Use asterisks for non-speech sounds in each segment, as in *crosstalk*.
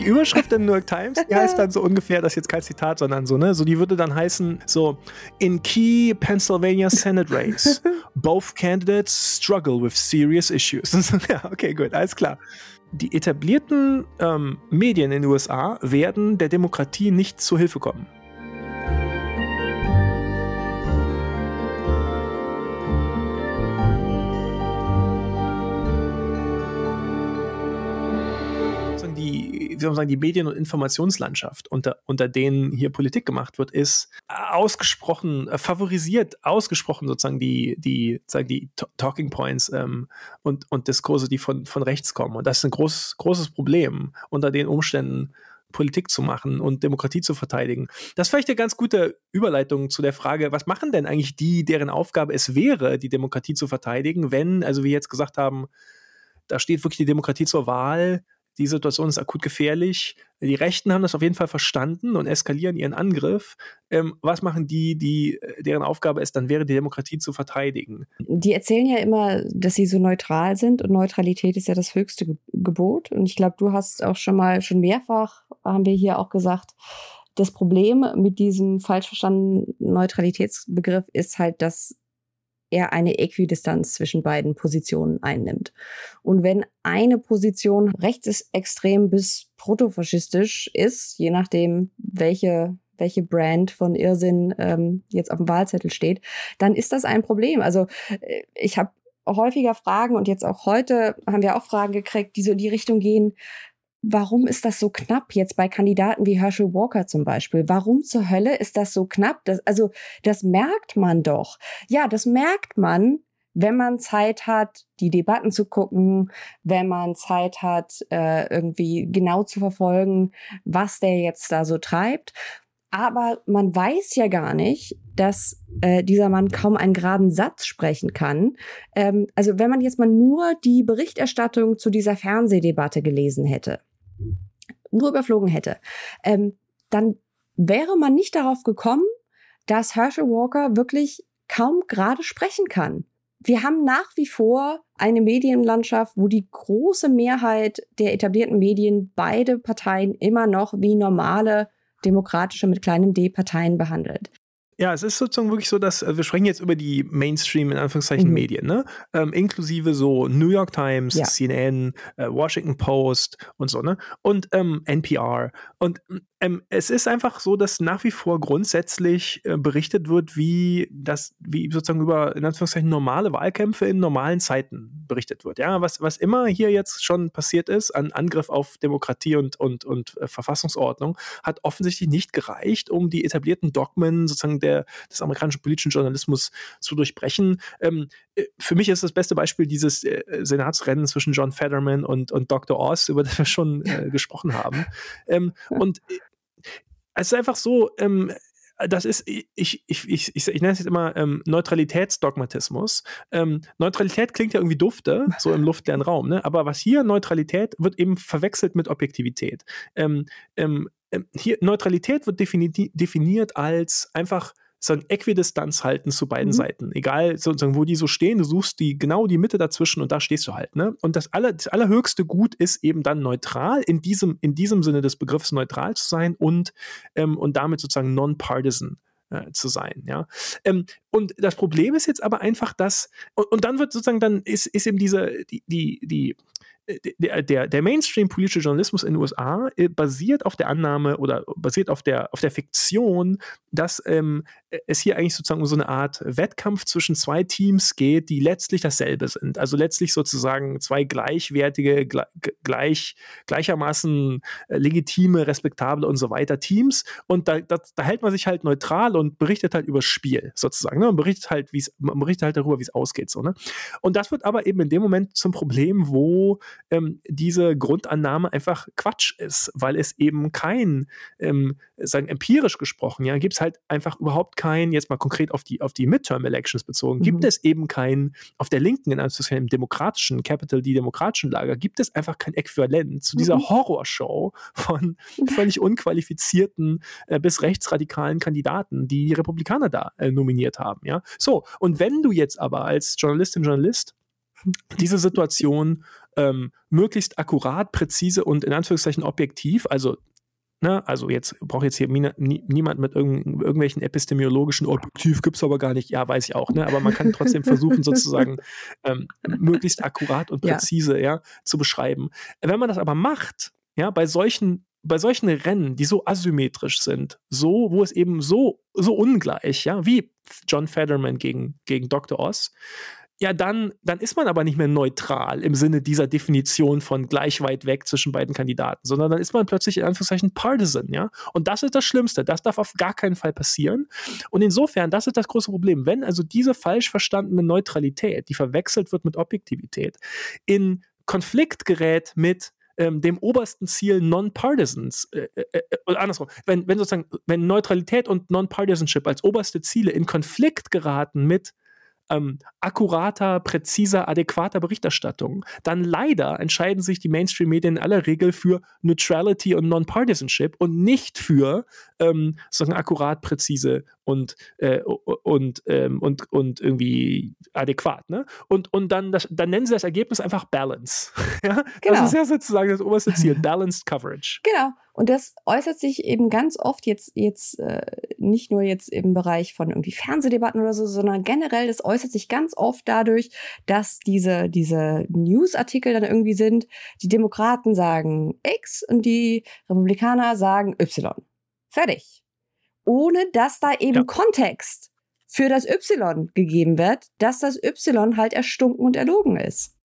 die Überschrift in New York Times, die *laughs* heißt dann so ungefähr, das ist jetzt kein Zitat, sondern so, ne? So, die würde dann heißen, so, in key Pennsylvania Senate race, *laughs* both candidates struggle with serious issues. *laughs* ja, okay, gut, alles klar. Die etablierten ähm, Medien in den USA werden der Demokratie nicht zu Hilfe kommen. Wie soll man sagen, die Medien- und Informationslandschaft, unter, unter denen hier Politik gemacht wird, ist ausgesprochen, äh, favorisiert ausgesprochen sozusagen die, die, sagen die Talking Points ähm, und, und Diskurse, die von, von rechts kommen. Und das ist ein groß, großes Problem unter den Umständen, Politik zu machen und Demokratie zu verteidigen. Das ist vielleicht eine ganz gute Überleitung zu der Frage, was machen denn eigentlich die, deren Aufgabe es wäre, die Demokratie zu verteidigen, wenn, also wie wir jetzt gesagt haben, da steht wirklich die Demokratie zur Wahl, die Situation ist akut gefährlich. Die Rechten haben das auf jeden Fall verstanden und eskalieren ihren Angriff. Ähm, was machen die, die, äh, deren Aufgabe es dann wäre, die Demokratie zu verteidigen? Die erzählen ja immer, dass sie so neutral sind und Neutralität ist ja das höchste Ge Gebot. Und ich glaube, du hast auch schon mal, schon mehrfach, haben wir hier auch gesagt, das Problem mit diesem falsch verstandenen Neutralitätsbegriff ist halt, dass er eine Äquidistanz zwischen beiden Positionen einnimmt. Und wenn eine Position rechtsextrem bis protofaschistisch ist, je nachdem, welche welche Brand von Irrsinn ähm, jetzt auf dem Wahlzettel steht, dann ist das ein Problem. Also äh, ich habe häufiger Fragen und jetzt auch heute haben wir auch Fragen gekriegt, die so in die Richtung gehen, warum ist das so knapp jetzt bei Kandidaten wie Herschel Walker zum Beispiel? Warum zur Hölle ist das so knapp? Das, also, das merkt man doch. Ja, das merkt man, wenn man Zeit hat, die Debatten zu gucken, wenn man Zeit hat, äh, irgendwie genau zu verfolgen, was der jetzt da so treibt. Aber man weiß ja gar nicht, dass äh, dieser Mann kaum einen geraden Satz sprechen kann. Ähm, also wenn man jetzt mal nur die Berichterstattung zu dieser Fernsehdebatte gelesen hätte, nur überflogen hätte, ähm, dann wäre man nicht darauf gekommen, dass Herschel Walker wirklich kaum gerade sprechen kann. Wir haben nach wie vor eine Medienlandschaft, wo die große Mehrheit der etablierten Medien beide Parteien immer noch wie normale demokratische mit kleinem d Parteien behandelt. Ja, es ist sozusagen wirklich so, dass also wir sprechen jetzt über die Mainstream in Anführungszeichen mhm. Medien, ne? Ähm, inklusive so New York Times, ja. CNN, äh, Washington Post und so, ne? Und ähm, NPR. Und ähm, es ist einfach so, dass nach wie vor grundsätzlich äh, berichtet wird, wie das, wie sozusagen über in Anführungszeichen normale Wahlkämpfe in normalen Zeiten berichtet wird. Ja, was, was immer hier jetzt schon passiert ist an Angriff auf Demokratie und, und, und äh, Verfassungsordnung, hat offensichtlich nicht gereicht, um die etablierten Dogmen sozusagen der, des amerikanischen politischen Journalismus zu durchbrechen. Ähm, äh, für mich ist das beste Beispiel dieses äh, Senatsrennen zwischen John Fetterman und, und Dr. Oz, über das wir schon äh, *laughs* gesprochen haben. Ähm, und äh, es ist einfach so, ähm, das ist, ich, ich, ich, ich, nenne es jetzt immer ähm, Neutralitätsdogmatismus. Ähm, Neutralität klingt ja irgendwie dufte, so im luftleeren Raum, ne? aber was hier Neutralität wird eben verwechselt mit Objektivität. Ähm, ähm hier Neutralität wird defini definiert als einfach so ein Äquidistanz halten zu beiden mhm. Seiten. Egal, sozusagen, wo die so stehen, du suchst die genau die Mitte dazwischen und da stehst du halt. Ne? Und das, aller, das allerhöchste Gut ist eben dann neutral, in diesem, in diesem Sinne des Begriffs neutral zu sein und, ähm, und damit sozusagen non-partisan äh, zu sein, ja. Ähm, und das Problem ist jetzt aber einfach, dass, und, und dann wird sozusagen, dann ist, ist eben diese, die, die, die der, der, der Mainstream-politische Journalismus in den USA äh, basiert auf der Annahme oder basiert auf der, auf der Fiktion, dass ähm, es hier eigentlich sozusagen um so eine Art Wettkampf zwischen zwei Teams geht, die letztlich dasselbe sind. Also letztlich sozusagen zwei gleichwertige, gleich, gleichermaßen äh, legitime, respektable und so weiter Teams. Und da, da, da hält man sich halt neutral und berichtet halt über das Spiel sozusagen. Ne? Man berichtet halt, wie's, man berichtet halt darüber, wie es ausgeht. So, ne? Und das wird aber eben in dem Moment zum Problem, wo ähm, diese Grundannahme einfach Quatsch ist, weil es eben kein, ähm, sagen empirisch gesprochen, ja, gibt es halt einfach überhaupt kein, jetzt mal konkret auf die, auf die Midterm-Elections bezogen, mhm. gibt es eben kein, auf der linken, in einem demokratischen, Capital, die demokratischen Lager, gibt es einfach kein Äquivalent zu dieser mhm. Horrorshow von *laughs* völlig unqualifizierten äh, bis rechtsradikalen Kandidaten, die die Republikaner da äh, nominiert haben, ja. So, und wenn du jetzt aber als Journalistin, Journalist *laughs* diese Situation ähm, möglichst akkurat, präzise und in Anführungszeichen objektiv, also Ne, also jetzt braucht jetzt hier niemand mit irgend, irgendwelchen epistemologischen Objektiv gibt es aber gar nicht. Ja, weiß ich auch. Ne? Aber man kann trotzdem versuchen, *laughs* sozusagen ähm, möglichst akkurat und präzise ja. ja. zu beschreiben. Wenn man das aber macht, ja, bei solchen bei solchen Rennen, die so asymmetrisch sind, so, wo es eben so, so ungleich, ja, wie John Federman gegen, gegen Dr. Oz, ja, dann, dann ist man aber nicht mehr neutral im Sinne dieser Definition von gleich weit weg zwischen beiden Kandidaten, sondern dann ist man plötzlich in Anführungszeichen partisan, ja. Und das ist das Schlimmste. Das darf auf gar keinen Fall passieren. Und insofern, das ist das große Problem. Wenn also diese falsch verstandene Neutralität, die verwechselt wird mit Objektivität, in Konflikt gerät mit ähm, dem obersten Ziel Non-Partisans, äh, äh, äh, oder andersrum, wenn, wenn sozusagen, wenn Neutralität und Non-Partisanship als oberste Ziele in Konflikt geraten mit ähm, akkurater, präziser, adäquater Berichterstattung, dann leider entscheiden sich die Mainstream-Medien in aller Regel für Neutrality und Non-Partisanship und nicht für ähm, sozusagen akkurat, präzise und, äh, und, ähm, und, und irgendwie adäquat. Ne? Und, und dann, das, dann nennen sie das Ergebnis einfach Balance. *laughs* ja? Genau. Das ist ja sozusagen das oberste Ziel, *laughs* Balanced Coverage. Genau. Und das äußert sich eben ganz oft jetzt, jetzt äh, nicht nur jetzt im Bereich von irgendwie Fernsehdebatten oder so, sondern generell, das äußert sich ganz oft dadurch, dass diese, diese Newsartikel dann irgendwie sind, die Demokraten sagen X und die Republikaner sagen Y. Fertig. Ohne dass da eben ja. Kontext für das Y gegeben wird, dass das Y halt erstunken und erlogen ist.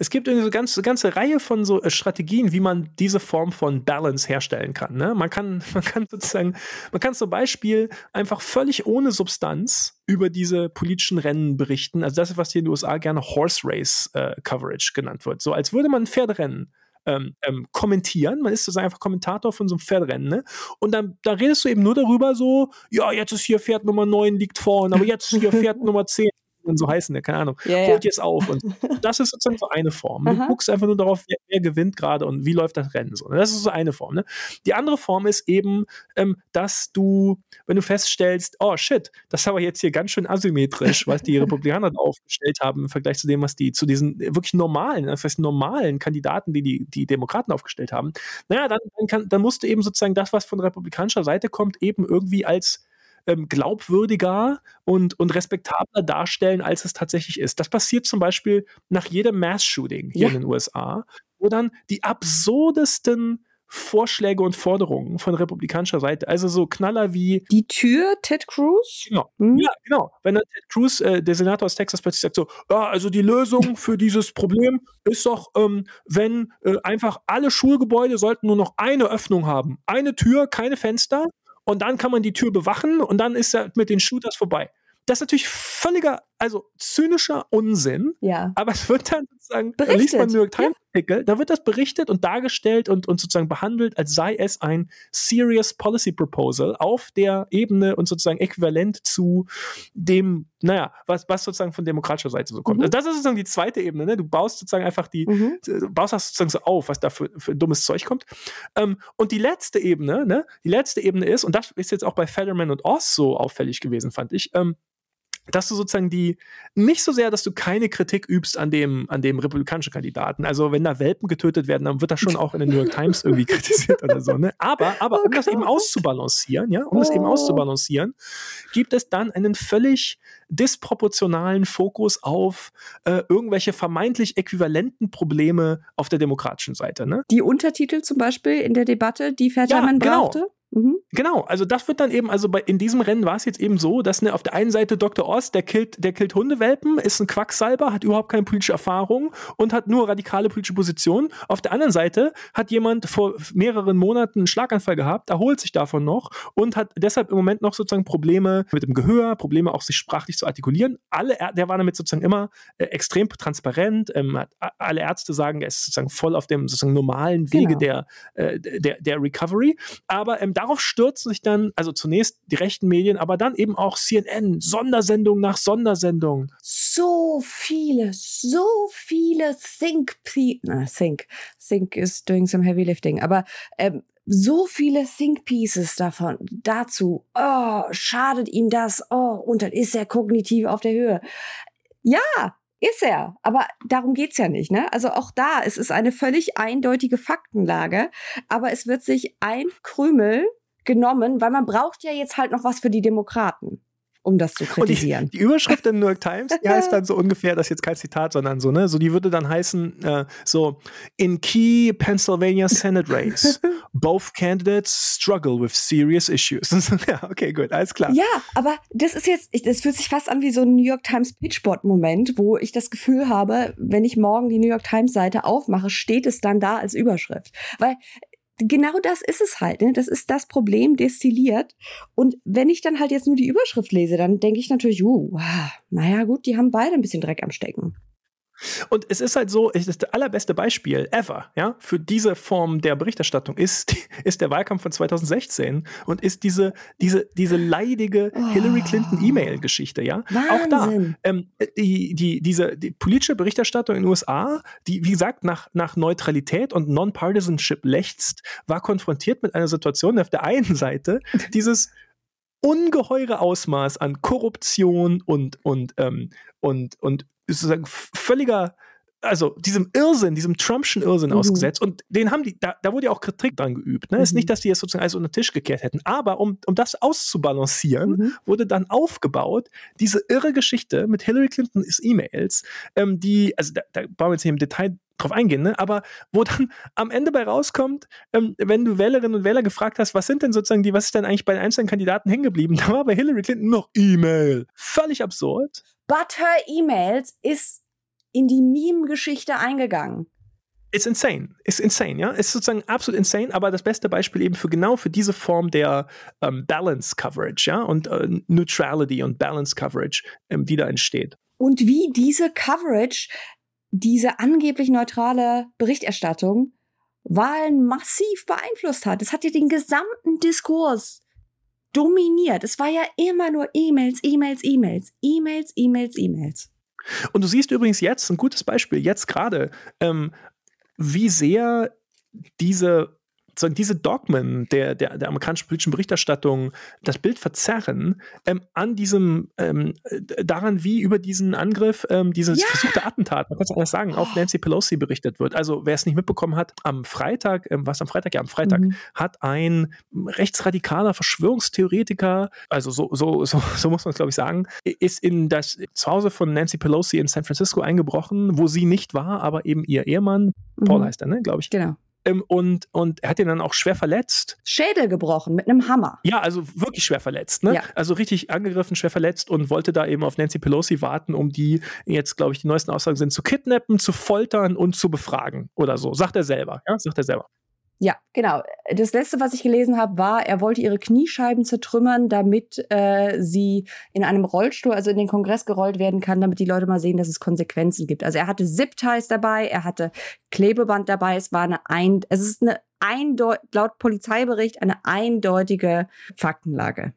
Es gibt eine ganze, ganze Reihe von so äh, Strategien, wie man diese Form von Balance herstellen kann. Ne? Man kann, *laughs* man kann sozusagen, man kann zum Beispiel einfach völlig ohne Substanz über diese politischen Rennen berichten. Also das was hier in den USA gerne Horse Race äh, Coverage genannt wird. So als würde man ein Pferderennen ähm, ähm, kommentieren. Man ist sozusagen einfach Kommentator von so einem Pferderennen, ne? Und dann da redest du eben nur darüber so, ja, jetzt ist hier Pferd Nummer 9 liegt vorne, aber jetzt ist hier Pferd *laughs* Nummer 10 und so heißen, ne? keine Ahnung, ja, holt jetzt auf. Und *laughs* das ist sozusagen so eine Form. Du guckst einfach nur darauf, wer, wer gewinnt gerade und wie läuft das Rennen so. Ne? Das ist so eine Form. Ne? Die andere Form ist eben, ähm, dass du, wenn du feststellst, oh shit, das ist aber jetzt hier ganz schön asymmetrisch, *laughs* was die Republikaner da aufgestellt haben im Vergleich zu dem, was die, zu diesen wirklich normalen, das heißt normalen Kandidaten, die die, die Demokraten aufgestellt haben. Naja, dann, dann, kann, dann musst du eben sozusagen das, was von republikanischer Seite kommt, eben irgendwie als ähm, glaubwürdiger und, und respektabler darstellen, als es tatsächlich ist. Das passiert zum Beispiel nach jedem Mass-Shooting hier ja. in den USA, wo dann die absurdesten Vorschläge und Forderungen von republikanischer Seite. Also so Knaller wie. Die Tür, Ted Cruz? Genau. Mhm. Ja, genau. Wenn dann Ted Cruz, äh, der Senator aus Texas, plötzlich sagt so, ja, also die Lösung *laughs* für dieses Problem ist doch, ähm, wenn äh, einfach alle Schulgebäude sollten nur noch eine Öffnung haben. Eine Tür, keine Fenster und dann kann man die Tür bewachen und dann ist er mit den Shooters vorbei. Das ist natürlich völliger, also zynischer Unsinn. Ja. Aber es wird dann sozusagen, da liest man New York Times Artikel, da wird das berichtet und dargestellt und, und sozusagen behandelt, als sei es ein Serious Policy Proposal auf der Ebene und sozusagen äquivalent zu dem, naja, was, was sozusagen von demokratischer Seite so kommt. Mhm. Also das ist sozusagen die zweite Ebene, ne? Du baust sozusagen einfach die, mhm. du baust das sozusagen so auf, was da für, für dummes Zeug kommt. Ähm, und die letzte Ebene, ne? Die letzte Ebene ist, und das ist jetzt auch bei Federman und Oz so auffällig gewesen, fand ich, ähm, dass du sozusagen die, nicht so sehr, dass du keine Kritik übst an dem, an dem republikanischen Kandidaten. Also wenn da Welpen getötet werden, dann wird das schon auch in den New York Times irgendwie *laughs* kritisiert oder so. Ne? Aber, aber oh, um das eben auszubalancieren, ja, um oh. das eben oh. auszubalancieren, gibt es dann einen völlig disproportionalen Fokus auf äh, irgendwelche vermeintlich äquivalenten Probleme auf der demokratischen Seite. Ne? Die Untertitel zum Beispiel in der Debatte, die Fetterman ja, genau. brauchte? Mhm. Genau, also das wird dann eben, also bei, in diesem Rennen war es jetzt eben so, dass ne, auf der einen Seite Dr. Oz, der killt, der killt Hundewelpen, ist ein Quacksalber, hat überhaupt keine politische Erfahrung und hat nur radikale politische Positionen. Auf der anderen Seite hat jemand vor mehreren Monaten einen Schlaganfall gehabt, erholt sich davon noch und hat deshalb im Moment noch sozusagen Probleme mit dem Gehör, Probleme auch sich sprachlich zu artikulieren. Alle, der war damit sozusagen immer äh, extrem transparent. Ähm, alle Ärzte sagen, er ist sozusagen voll auf dem sozusagen normalen Wege genau. der, äh, der, der Recovery. Aber ähm, darauf stürzen sich dann, also zunächst die rechten Medien, aber dann eben auch CNN, Sondersendung nach Sondersendung. So viele, so viele Think, na, Think, Think is doing some heavy lifting, aber ähm, so viele Think Pieces davon dazu. Oh, schadet ihm das? Oh, und dann ist er kognitiv auf der Höhe. Ja, Ist er, aber darum geht's ja nicht. Ne? Also auch da, es ist eine völlig eindeutige Faktenlage, aber es wird sich ein Krümel genommen, weil man braucht ja jetzt halt noch was für die Demokraten um das zu kritisieren. Die, die, Überschrift der New York Times, die heißt dann so ungefähr, das ist jetzt kein Zitat, sondern so, ne, so die würde dann heißen, äh, so, in key Pennsylvania Senate race, both candidates struggle with serious issues. *laughs* ja, okay, gut, alles klar. Ja, aber das ist jetzt, das fühlt sich fast an wie so ein New York Times Pitchboard-Moment, wo ich das Gefühl habe, wenn ich morgen die New York Times Seite aufmache, steht es dann da als Überschrift. Weil genau das ist es halt. Ne? Das ist das Problem destilliert. Und wenn ich dann halt jetzt nur die Überschrift lese, dann denke ich natürlich, uh, naja, gut, die haben beide ein bisschen Dreck am Stecken. Und es ist halt so, es ist das allerbeste Beispiel ever, ja, für diese Form der Berichterstattung ist, *laughs* ist der Wahlkampf von 2016 und ist diese, diese, diese leidige oh. Hillary Clinton E-Mail-Geschichte, ja. Wahnsinn. Auch da, ähm, die, die, diese die politische Berichterstattung in den USA, die, wie gesagt, nach, nach Neutralität und Non-Partisanship lechzt, war konfrontiert mit einer Situation, auf der einen Seite *laughs* dieses ungeheure Ausmaß an Korruption und, und, ähm, und, und sozusagen völliger, also diesem Irrsinn, diesem Trumpschen Irrsinn mhm. ausgesetzt. Und den haben die, da, da wurde ja auch Kritik dran geübt. Ne? Mhm. Ist nicht, dass die jetzt sozusagen alles unter den Tisch gekehrt hätten. Aber um, um das auszubalancieren, mhm. wurde dann aufgebaut, diese irre Geschichte mit Hillary Clinton's E-Mails, ähm, die, also da, da bauen wir jetzt hier im Detail drauf eingehen, ne? aber wo dann *laughs* am Ende bei rauskommt, ähm, wenn du Wählerinnen und Wähler gefragt hast, was sind denn sozusagen die, was ist denn eigentlich bei den einzelnen Kandidaten hängen geblieben, *laughs* da war bei Hillary Clinton noch E-Mail. Völlig absurd. But her emails ist in die Meme-Geschichte eingegangen. It's insane. It's insane, ja. Ist sozusagen absolut insane, aber das beste Beispiel eben für genau für diese Form der ähm, Balance Coverage, ja, und äh, Neutrality und Balance Coverage, ähm, die da entsteht. Und wie diese Coverage, diese angeblich neutrale Berichterstattung Wahlen massiv beeinflusst hat. Es hat ja den gesamten Diskurs dominiert. Es war ja immer nur E-Mails, E-Mails, E-Mails, E-Mails, E-Mails, E-Mails. Und du siehst übrigens jetzt ein gutes Beispiel, jetzt gerade, ähm, wie sehr diese sozusagen diese Dogmen der, der, der amerikanischen politischen Berichterstattung das Bild verzerren, ähm, an diesem, ähm, daran, wie über diesen Angriff, ähm, dieses ja. versuchte Attentat, man kann es anders sagen, auf Nancy Pelosi berichtet wird. Also, wer es nicht mitbekommen hat, am Freitag, ähm, was am Freitag? Ja, am Freitag mhm. hat ein rechtsradikaler Verschwörungstheoretiker, also so, so, so, so muss man es, glaube ich, sagen, ist in das Zuhause von Nancy Pelosi in San Francisco eingebrochen, wo sie nicht war, aber eben ihr Ehemann, Paul mhm. heißt er, ne, glaube ich. Genau. Ähm, und, und er hat ihn dann auch schwer verletzt. Schädel gebrochen mit einem Hammer. Ja, also wirklich schwer verletzt. Ne? Ja. Also richtig angegriffen, schwer verletzt und wollte da eben auf Nancy Pelosi warten, um die jetzt, glaube ich, die neuesten Aussagen sind, zu kidnappen, zu foltern und zu befragen oder so. Sagt er selber. Ja, sagt er selber. Ja, genau. Das letzte, was ich gelesen habe, war, er wollte ihre Kniescheiben zertrümmern, damit äh, sie in einem Rollstuhl, also in den Kongress gerollt werden kann, damit die Leute mal sehen, dass es Konsequenzen gibt. Also er hatte Zip-Ties dabei, er hatte Klebeband dabei. Es war eine ein, es ist eine eindeutig, laut Polizeibericht eine eindeutige Faktenlage.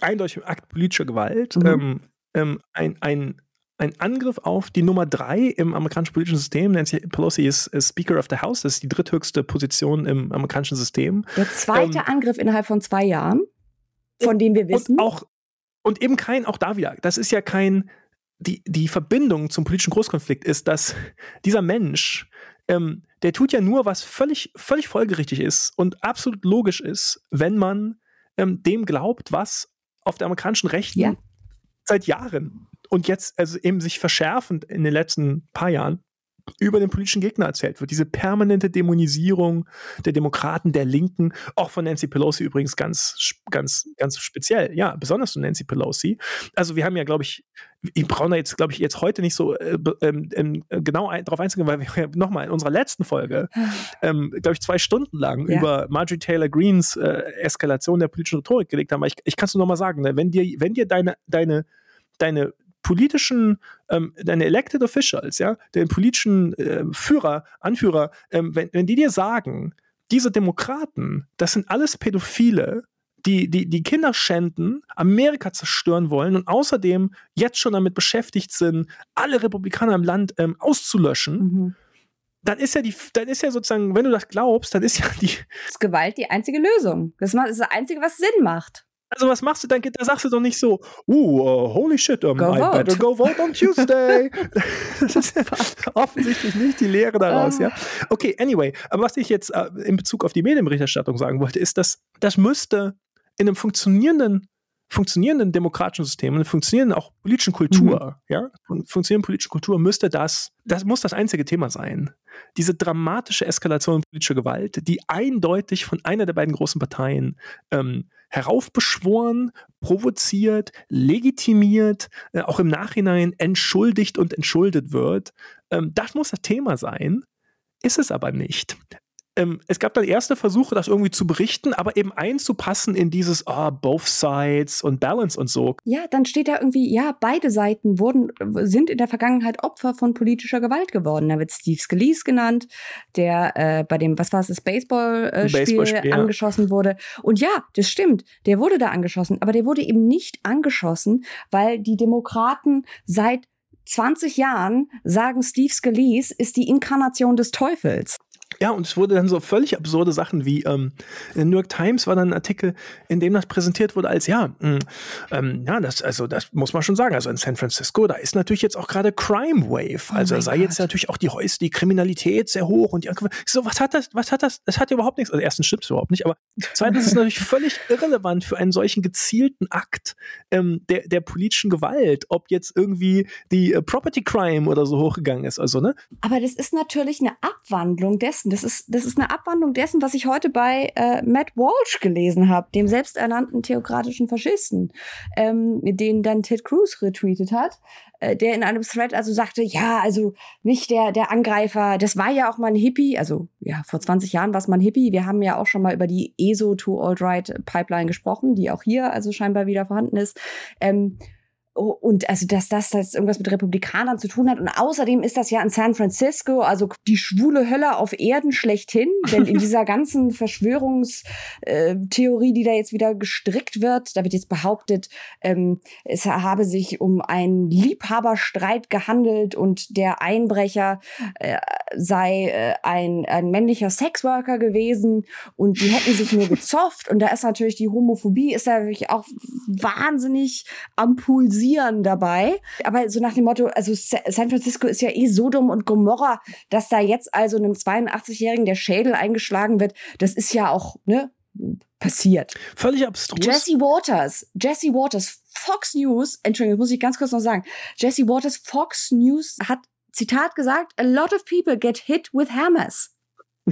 Eindeutig Akt politischer Gewalt. Mhm. Ähm, ähm, ein, ein ein Angriff auf die Nummer drei im amerikanischen politischen System. Nancy Pelosi ist, ist, Speaker of the House, das ist die dritthöchste Position im amerikanischen System. Der zweite ähm, Angriff innerhalb von zwei Jahren, von dem wir wissen. Und auch und eben kein, auch da wieder, das ist ja kein, die, die Verbindung zum politischen Großkonflikt ist, dass dieser Mensch, ähm, der tut ja nur, was völlig, völlig folgerichtig ist und absolut logisch ist, wenn man ähm, dem glaubt, was auf der amerikanischen Rechten ja. seit Jahren und jetzt also eben sich verschärfend in den letzten paar Jahren über den politischen Gegner erzählt wird. Diese permanente Dämonisierung der Demokraten, der Linken, auch von Nancy Pelosi übrigens ganz, ganz, ganz speziell. Ja, besonders von Nancy Pelosi. Also wir haben ja, glaube ich, ich brauche da jetzt, glaube ich, jetzt heute nicht so äh, ähm, ähm, genau ein, darauf einzugehen, weil wir *laughs* ja nochmal in unserer letzten Folge, *sighs* ähm, glaube ich, zwei Stunden lang ja. über Marjorie Taylor Greens äh, Eskalation der politischen Rhetorik gelegt haben. Aber ich, ich kann es nur nochmal sagen, ne? wenn dir, wenn dir deine, deine, deine politischen, ähm, deine elected officials, ja, den politischen äh, Führer, Anführer, ähm, wenn, wenn die dir sagen, diese Demokraten, das sind alles Pädophile, die, die, die Kinder schänden, Amerika zerstören wollen und außerdem jetzt schon damit beschäftigt sind, alle Republikaner im Land ähm, auszulöschen, mhm. dann ist ja die, dann ist ja sozusagen, wenn du das glaubst, dann ist ja die. Ist Gewalt die einzige Lösung. Das ist das Einzige, was Sinn macht. Also was machst du dann? Da sagst du doch nicht so, uh, uh holy shit, um, go I vote. better go vote on Tuesday. *laughs* das ist ja offensichtlich nicht die Lehre daraus, ja. Ah. Okay, anyway, aber was ich jetzt äh, in Bezug auf die Medienberichterstattung sagen wollte, ist, dass das müsste in einem funktionierenden funktionierenden demokratischen System, einer funktionierenden auch politischen Kultur, mhm. ja, funktionierenden politischen Kultur müsste das, das muss das einzige Thema sein. Diese dramatische Eskalation politischer Gewalt, die eindeutig von einer der beiden großen Parteien ähm, heraufbeschworen, provoziert, legitimiert, äh, auch im Nachhinein entschuldigt und entschuldet wird. Ähm, das muss das Thema sein. Ist es aber nicht ähm, es gab dann erste Versuche, das irgendwie zu berichten, aber eben einzupassen in dieses oh, both sides und Balance und so. Ja, dann steht da irgendwie, ja, beide Seiten wurden, sind in der Vergangenheit Opfer von politischer Gewalt geworden. Da wird Steve Scalise genannt, der äh, bei dem, was war es, das Baseballspiel Baseball angeschossen wurde. Und ja, das stimmt, der wurde da angeschossen, aber der wurde eben nicht angeschossen, weil die Demokraten seit 20 Jahren sagen, Steve Scalise ist die Inkarnation des Teufels. Ja, und es wurde dann so völlig absurde Sachen wie ähm, in der New York Times war dann ein Artikel, in dem das präsentiert wurde als ja, mh, mm, ähm, ja, das also das muss man schon sagen. Also in San Francisco, da ist natürlich jetzt auch gerade Crime Wave. Oh also sei Gott. jetzt natürlich auch die Häus die Kriminalität sehr hoch und die so was hat das, was hat das? Das hat ja überhaupt nichts. Also erstens stimmt es überhaupt nicht, aber zweitens ist es natürlich völlig *laughs* irrelevant für einen solchen gezielten Akt ähm, der der politischen Gewalt, ob jetzt irgendwie die äh, Property Crime oder so hochgegangen ist. Also ne? Aber das ist natürlich eine Abwandlung dessen dessen. Das ist, das ist eine Abwandlung dessen, was ich heute bei äh, Matt Walsh gelesen habe, dem selbsternannten theokratischen Faschisten, ähm, den dann Ted Cruz retweetet hat, äh, der in einem Thread also sagte, ja, also nicht der, der Angreifer, das war ja auch mal ein Hippie, also ja, vor 20 Jahren war es mal ein Hippie. Wir haben ja auch schon mal über die ESO to Alt-Right Pipeline gesprochen, die auch hier also scheinbar wieder vorhanden ist. Ähm, und also dass das, das irgendwas mit Republikanern zu tun hat. Und außerdem ist das ja in San Francisco, also die schwule Hölle auf Erden schlechthin. Denn in *laughs* dieser ganzen Verschwörungstheorie, die da jetzt wieder gestrickt wird, da wird jetzt behauptet, ähm, es habe sich um einen Liebhaberstreit gehandelt und der Einbrecher äh, sei äh, ein, ein männlicher Sexworker gewesen und die hätten sich nur gezofft. Und da ist natürlich die Homophobie, ist natürlich auch wahnsinnig am Pulsieren Pulsieren dabei. Aber so nach dem Motto, also San Francisco ist ja eh Sodom und Gomorra, dass da jetzt also einem 82-Jährigen der Schädel eingeschlagen wird, das ist ja auch, ne, passiert. Völlig abstrus. Jesse Waters, Jesse Waters, Fox News, Entschuldigung, das muss ich ganz kurz noch sagen. Jesse Waters, Fox News hat, Zitat gesagt, a lot of people get hit with hammers. *laughs*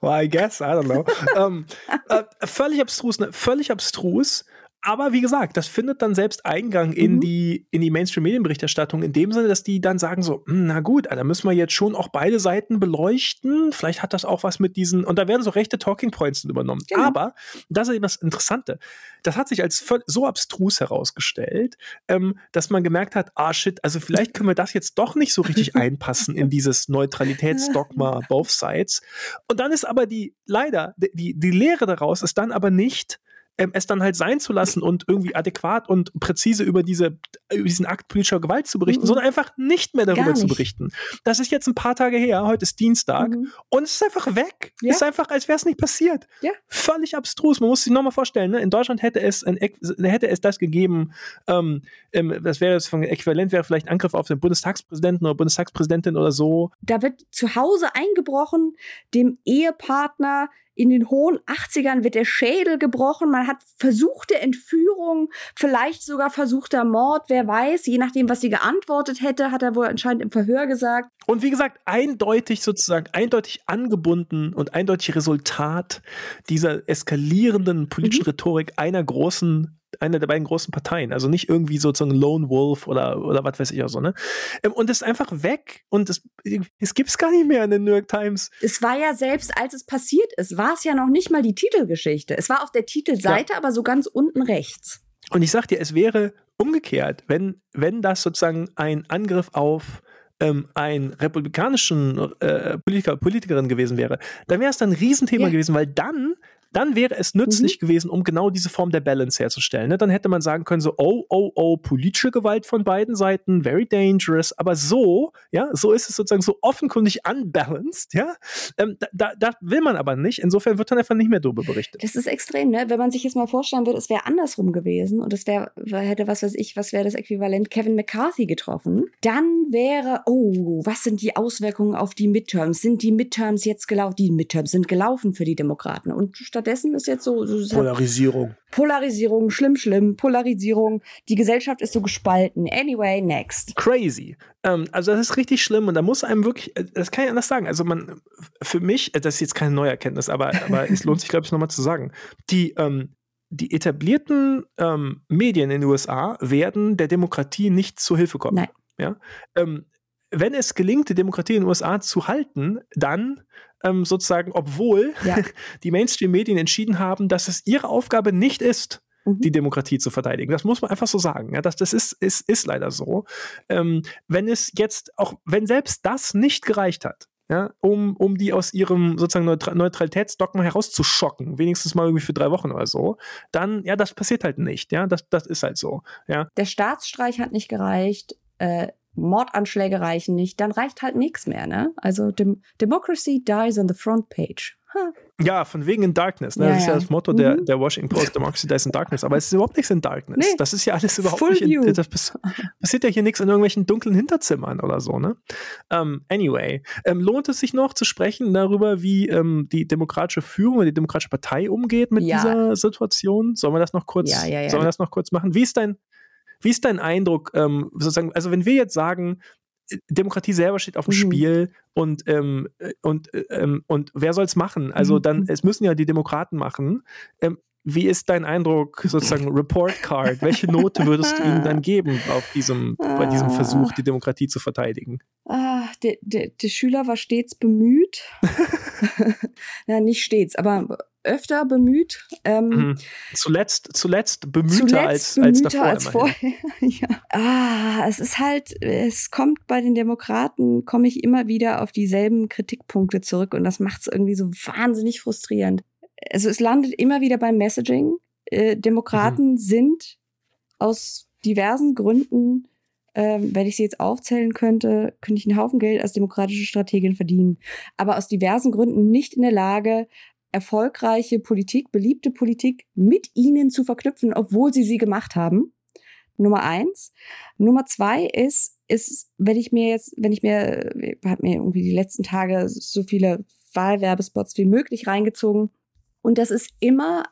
well, I guess, I don't know. um, *laughs* äh, völlig abstrus, ne? völlig abstrus aber wie gesagt, das findet dann selbst Eingang in mhm. die, in die Mainstream-Medienberichterstattung in dem Sinne, dass die dann sagen so, hm, na gut, da müssen wir jetzt schon auch beide Seiten beleuchten. Vielleicht hat das auch was mit diesen, und da werden so rechte Talking Points übernommen. Genau. Aber, das ist eben das Interessante, das hat sich als so abstrus herausgestellt, ähm, dass man gemerkt hat, ah shit, also vielleicht können wir das jetzt doch nicht so richtig *laughs* einpassen in dieses Neutralitätsdogma *laughs* both sides. Und dann ist aber die, leider, die, die Lehre daraus ist dann aber nicht, ähm, es dann halt sein zu lassen und irgendwie adäquat und präzise über, diese, über diesen Akt politischer Gewalt zu berichten, mhm. sondern einfach nicht mehr darüber nicht. zu berichten. Das ist jetzt ein paar Tage her, heute ist Dienstag mhm. und es ist einfach weg. Ja. Es ist einfach, als wäre es nicht passiert. Ja. Völlig abstrus. Man muss sich nochmal vorstellen, ne? in Deutschland hätte es, ein, hätte es das gegeben, ähm, ähm, das wäre das von Äquivalent, wäre vielleicht Angriff auf den Bundestagspräsidenten oder Bundestagspräsidentin oder so. Da wird zu Hause eingebrochen, dem Ehepartner in den hohen 80ern wird der Schädel gebrochen. Man hat versuchte Entführung, vielleicht sogar versuchter Mord, wer weiß. Je nachdem, was sie geantwortet hätte, hat er wohl anscheinend im Verhör gesagt. Und wie gesagt, eindeutig sozusagen, eindeutig angebunden und eindeutig Resultat dieser eskalierenden politischen mhm. Rhetorik einer großen einer der beiden großen Parteien. Also nicht irgendwie sozusagen Lone Wolf oder, oder was weiß ich auch so, ne? Ähm, und ist einfach weg und es, es gibt es gar nicht mehr in den New York Times. Es war ja selbst, als es passiert ist, war es ja noch nicht mal die Titelgeschichte. Es war auf der Titelseite, ja. aber so ganz unten rechts. Und ich sag dir, es wäre umgekehrt, wenn, wenn das sozusagen ein Angriff auf ähm, ein republikanischen äh, Politiker, Politikerin gewesen wäre, dann wäre es dann ein Riesenthema ja. gewesen, weil dann dann wäre es nützlich mhm. gewesen, um genau diese Form der Balance herzustellen. Ne? Dann hätte man sagen können, so, oh, oh, oh, politische Gewalt von beiden Seiten, very dangerous. Aber so, ja, so ist es sozusagen so offenkundig unbalanced, ja. Ähm, da, da, da, will man aber nicht. Insofern wird dann einfach nicht mehr darüber berichtet. Das ist extrem, ne? Wenn man sich jetzt mal vorstellen würde, es wäre andersrum gewesen und es wäre, hätte, was weiß ich, was wäre das Äquivalent, Kevin McCarthy getroffen, dann wäre, oh, was sind die Auswirkungen auf die Midterms? Sind die Midterms jetzt gelaufen? Die Midterms sind gelaufen für die Demokraten. Und stattdessen ist jetzt so. so Polarisierung. Polarisierung, schlimm, schlimm, Polarisierung. Die Gesellschaft ist so gespalten. Anyway, next. Crazy. Ähm, also, das ist richtig schlimm und da muss einem wirklich, äh, das kann ich anders sagen. Also, man, für mich, äh, das ist jetzt keine neue Erkenntnis, aber, aber es lohnt sich, glaube ich, nochmal zu sagen. Die, ähm, die etablierten ähm, Medien in den USA werden der Demokratie nicht zu Hilfe kommen. Nein. Ja? Ähm, wenn es gelingt, die Demokratie in den USA zu halten, dann ähm, sozusagen, obwohl ja. *laughs* die Mainstream-Medien entschieden haben, dass es ihre Aufgabe nicht ist, mhm. die Demokratie zu verteidigen. Das muss man einfach so sagen. Ja, das, das ist, ist, ist leider so. Ähm, wenn es jetzt, auch wenn selbst das nicht gereicht hat, ja, um, um die aus ihrem sozusagen Neutra Neutralitätsdogma herauszuschocken, wenigstens mal irgendwie für drei Wochen oder so, dann, ja, das passiert halt nicht, ja, das, das ist halt so, ja. Der Staatsstreich hat nicht gereicht, äh, Mordanschläge reichen nicht, dann reicht halt nichts mehr, ne? Also Dem Democracy dies on the front page. Huh. Ja, von wegen in Darkness. Ne? Ja, das ist ja das Motto mhm. der, der Washington Post, Democracy dies in Darkness. Aber es ist überhaupt nichts in Darkness. Nee. Das ist ja alles überhaupt Full nicht in, das passiert ja hier nichts in irgendwelchen dunklen Hinterzimmern oder so, ne? Um, ähm, anyway, ähm, lohnt es sich noch zu sprechen darüber, wie ähm, die demokratische Führung oder die demokratische Partei umgeht mit ja. dieser Situation? Sollen wir das noch kurz, sollen wir das noch kurz machen? Wie ist dein, wie ist dein Eindruck, ähm, sozusagen, also wenn wir jetzt sagen, äh, Demokratie selber steht auf dem mhm. Spiel und, ähm, äh, und, äh, ähm, und wer soll es machen? Also dann, mhm. es müssen ja die Demokraten machen. Ähm, wie ist dein Eindruck, sozusagen *laughs* Report Card? Welche Note würdest du ihnen dann *laughs* geben auf diesem, bei diesem Versuch, die Demokratie zu verteidigen? Ah, der, der, der Schüler war stets bemüht. *laughs* ja, nicht stets, aber öfter bemüht. Ähm, mhm. Zuletzt, zuletzt bemühter zuletzt als, bemühter als davor. Als vorher. *laughs* ja. Ah, es ist halt, es kommt bei den Demokraten, komme ich immer wieder auf dieselben Kritikpunkte zurück und das macht es irgendwie so wahnsinnig frustrierend. Also es landet immer wieder beim Messaging. Äh, Demokraten mhm. sind aus diversen Gründen ähm, wenn ich sie jetzt aufzählen könnte, könnte ich einen Haufen Geld als demokratische Strategin verdienen. Aber aus diversen Gründen nicht in der Lage, erfolgreiche Politik, beliebte Politik mit ihnen zu verknüpfen, obwohl sie sie gemacht haben. Nummer eins. Nummer zwei ist, ist, wenn ich mir jetzt, wenn ich mir, ich habe mir irgendwie die letzten Tage so viele Wahlwerbespots wie möglich reingezogen. Und das ist immer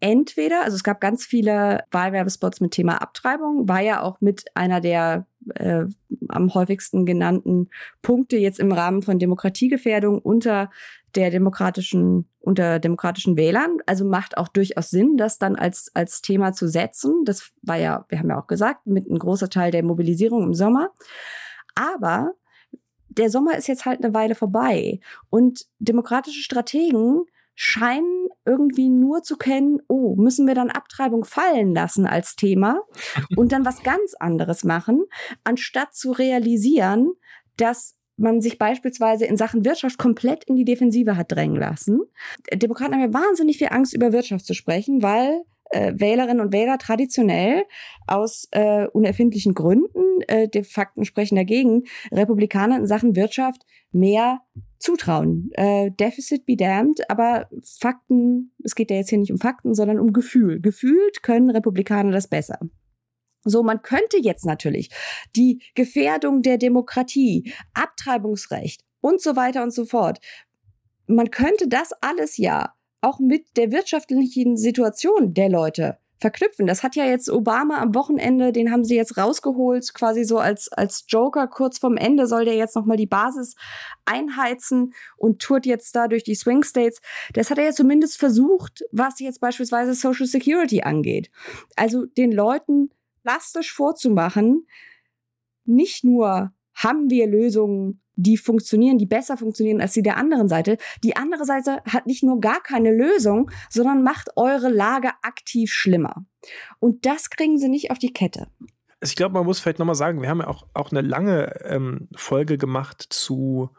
entweder, also es gab ganz viele Wahlwerbespots mit Thema Abtreibung, war ja auch mit einer der äh, am häufigsten genannten Punkte jetzt im Rahmen von Demokratiegefährdung unter der demokratischen, unter demokratischen Wählern. Also macht auch durchaus Sinn, das dann als, als Thema zu setzen. Das war ja, wir haben ja auch gesagt, mit ein großer Teil der Mobilisierung im Sommer. Aber der Sommer ist jetzt halt eine Weile vorbei und demokratische Strategen scheinen irgendwie nur zu kennen, oh, müssen wir dann Abtreibung fallen lassen als Thema *laughs* und dann was ganz anderes machen, anstatt zu realisieren, dass man sich beispielsweise in Sachen Wirtschaft komplett in die Defensive hat drängen lassen. Demokraten haben ja wahnsinnig viel Angst, über Wirtschaft zu sprechen, weil äh, Wählerinnen und Wähler traditionell aus äh, unerfindlichen Gründen, äh, die Fakten sprechen dagegen, Republikaner in Sachen Wirtschaft mehr zutrauen. Äh, Deficit be damned, aber Fakten, es geht ja jetzt hier nicht um Fakten, sondern um Gefühl. Gefühlt können Republikaner das besser. So, man könnte jetzt natürlich die Gefährdung der Demokratie, Abtreibungsrecht und so weiter und so fort. Man könnte das alles ja auch mit der wirtschaftlichen Situation der Leute verknüpfen. Das hat ja jetzt Obama am Wochenende, den haben sie jetzt rausgeholt, quasi so als, als Joker kurz vorm Ende soll der jetzt nochmal die Basis einheizen und tourt jetzt da durch die Swing States. Das hat er ja zumindest versucht, was jetzt beispielsweise Social Security angeht. Also den Leuten plastisch vorzumachen, nicht nur haben wir Lösungen, die funktionieren, die besser funktionieren als die der anderen Seite. Die andere Seite hat nicht nur gar keine Lösung, sondern macht eure Lage aktiv schlimmer. Und das kriegen sie nicht auf die Kette. Ich glaube, man muss vielleicht nochmal sagen, wir haben ja auch, auch eine lange ähm, Folge gemacht zu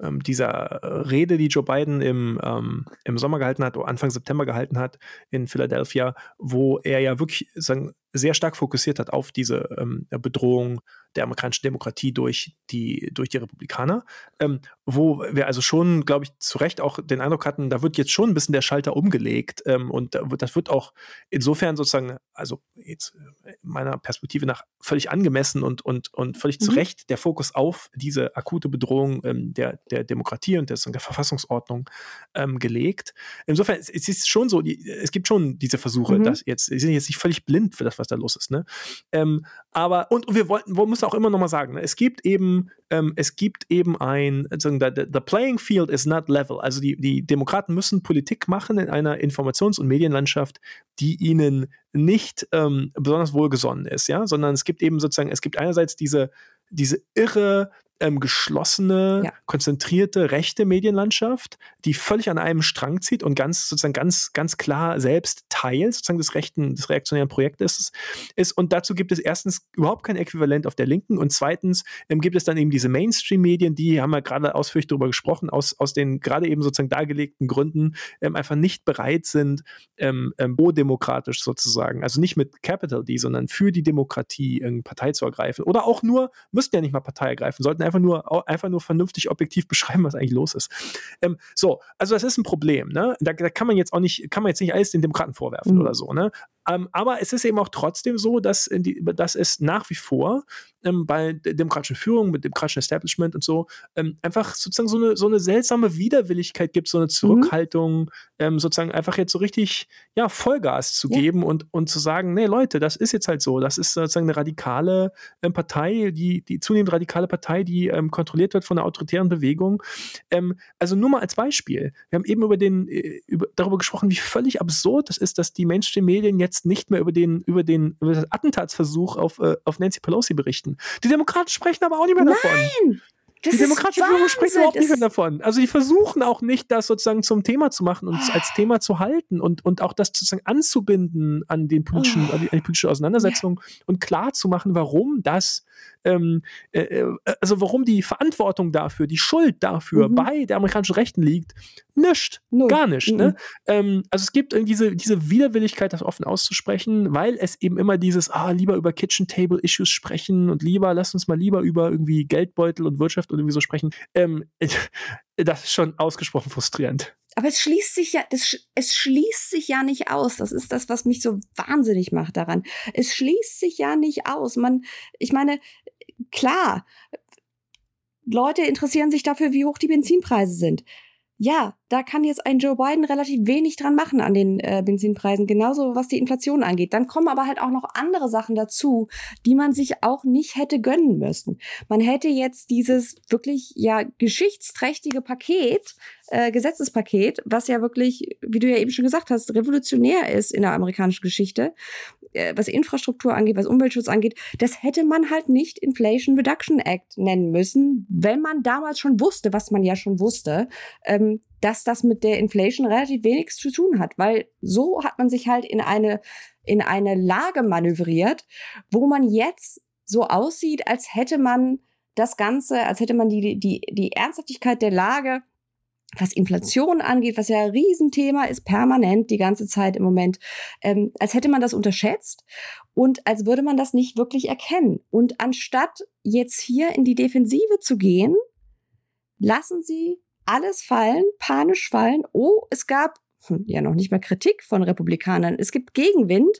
ähm, dieser Rede, die Joe Biden im, ähm, im Sommer gehalten hat, oder Anfang September gehalten hat in Philadelphia, wo er ja wirklich sagen, sehr stark fokussiert hat auf diese ähm, Bedrohung der amerikanischen Demokratie durch die, durch die Republikaner, ähm, wo wir also schon, glaube ich, zu Recht auch den Eindruck hatten, da wird jetzt schon ein bisschen der Schalter umgelegt ähm, und das wird auch insofern sozusagen, also jetzt äh, meiner Perspektive nach völlig angemessen und, und, und völlig mhm. zu Recht der Fokus auf diese akute Bedrohung ähm, der, der Demokratie und der, der Verfassungsordnung ähm, gelegt. Insofern, es, es ist schon so, die, es gibt schon diese Versuche, mhm. dass jetzt, sie sind jetzt nicht völlig blind für das, was da los ist. Ne? Ähm, aber, und wir wollten, wir müssen auch immer noch mal sagen, ne? es gibt eben, ähm, es gibt eben ein, the, the playing field is not level. Also die, die Demokraten müssen Politik machen in einer Informations- und Medienlandschaft, die ihnen nicht ähm, besonders wohlgesonnen ist, ja, sondern es gibt eben sozusagen, es gibt einerseits diese, diese irre ähm, geschlossene, ja. konzentrierte rechte Medienlandschaft, die völlig an einem Strang zieht und ganz sozusagen ganz, ganz klar selbst Teil sozusagen des rechten, des reaktionären Projektes ist. Und dazu gibt es erstens überhaupt kein Äquivalent auf der Linken und zweitens ähm, gibt es dann eben diese Mainstream-Medien, die haben wir gerade ausführlich darüber gesprochen, aus, aus den gerade eben sozusagen dargelegten Gründen ähm, einfach nicht bereit sind, ähm, ähm, pro-demokratisch sozusagen, also nicht mit Capital D, sondern für die Demokratie Partei zu ergreifen oder auch nur, müssten ja nicht mal Partei ergreifen, sollten einfach nur, einfach nur vernünftig objektiv beschreiben, was eigentlich los ist. Ähm, so, also das ist ein Problem. Ne? Da, da, kann man jetzt auch nicht, kann man jetzt nicht alles den Demokraten vorwerfen mhm. oder so. Ne? Ähm, aber es ist eben auch trotzdem so, dass, die, dass es nach wie vor ähm, bei der demokratischen Führung, mit demokratischen Establishment und so, ähm, einfach sozusagen so eine, so eine seltsame Widerwilligkeit gibt, so eine mhm. Zurückhaltung, mhm. sozusagen einfach jetzt so richtig, ja, Vollgas zu ja. geben und, und zu sagen, nee, Leute, das ist jetzt halt so, das ist sozusagen eine radikale ähm, Partei, die, die zunehmend radikale Partei, die ähm, kontrolliert wird von einer autoritären Bewegung. Ähm, also nur mal als Beispiel, wir haben eben über den, äh, über, darüber gesprochen, wie völlig absurd es ist, dass die Mainstream-Medien jetzt nicht mehr über den, über den, über den Attentatsversuch auf, äh, auf Nancy Pelosi berichten. Die Demokraten sprechen aber auch nicht mehr davon. Nein! Das die demokratische Führung spricht überhaupt nicht mehr davon. Also die versuchen auch nicht, das sozusagen zum Thema zu machen und als Thema zu halten und, und auch das sozusagen anzubinden an den politischen, oh. an, die, an die politische Auseinandersetzung ja. und klar zu machen, warum das ähm, äh, äh, also warum die Verantwortung dafür, die Schuld dafür mhm. bei der amerikanischen Rechten liegt, nischt. Gar nicht. Ne? Mhm. Ne? Ähm, also es gibt diese, diese Widerwilligkeit, das offen auszusprechen, weil es eben immer dieses, ah, lieber über Kitchen Table Issues sprechen und lieber, lass uns mal lieber über irgendwie Geldbeutel und Wirtschaft und irgendwie so sprechen. Ähm, *laughs* das ist schon ausgesprochen frustrierend. Aber es schließt sich ja, das, es schließt sich ja nicht aus. Das ist das, was mich so wahnsinnig macht daran. Es schließt sich ja nicht aus. Man, ich meine, klar, Leute interessieren sich dafür, wie hoch die Benzinpreise sind. Ja, da kann jetzt ein Joe Biden relativ wenig dran machen an den äh, Benzinpreisen, genauso was die Inflation angeht. Dann kommen aber halt auch noch andere Sachen dazu, die man sich auch nicht hätte gönnen müssen. Man hätte jetzt dieses wirklich ja geschichtsträchtige Paket äh, Gesetzespaket, was ja wirklich, wie du ja eben schon gesagt hast, revolutionär ist in der amerikanischen Geschichte, äh, was Infrastruktur angeht, was Umweltschutz angeht, das hätte man halt nicht Inflation Reduction Act nennen müssen, wenn man damals schon wusste, was man ja schon wusste, ähm, dass das mit der Inflation relativ wenig zu tun hat, weil so hat man sich halt in eine in eine Lage manövriert, wo man jetzt so aussieht, als hätte man das Ganze, als hätte man die, die, die Ernsthaftigkeit der Lage was Inflation angeht, was ja ein Riesenthema ist, permanent die ganze Zeit im Moment, ähm, als hätte man das unterschätzt und als würde man das nicht wirklich erkennen. Und anstatt jetzt hier in die Defensive zu gehen, lassen sie alles fallen, panisch fallen. Oh, es gab hm, ja noch nicht mal Kritik von Republikanern, es gibt Gegenwind.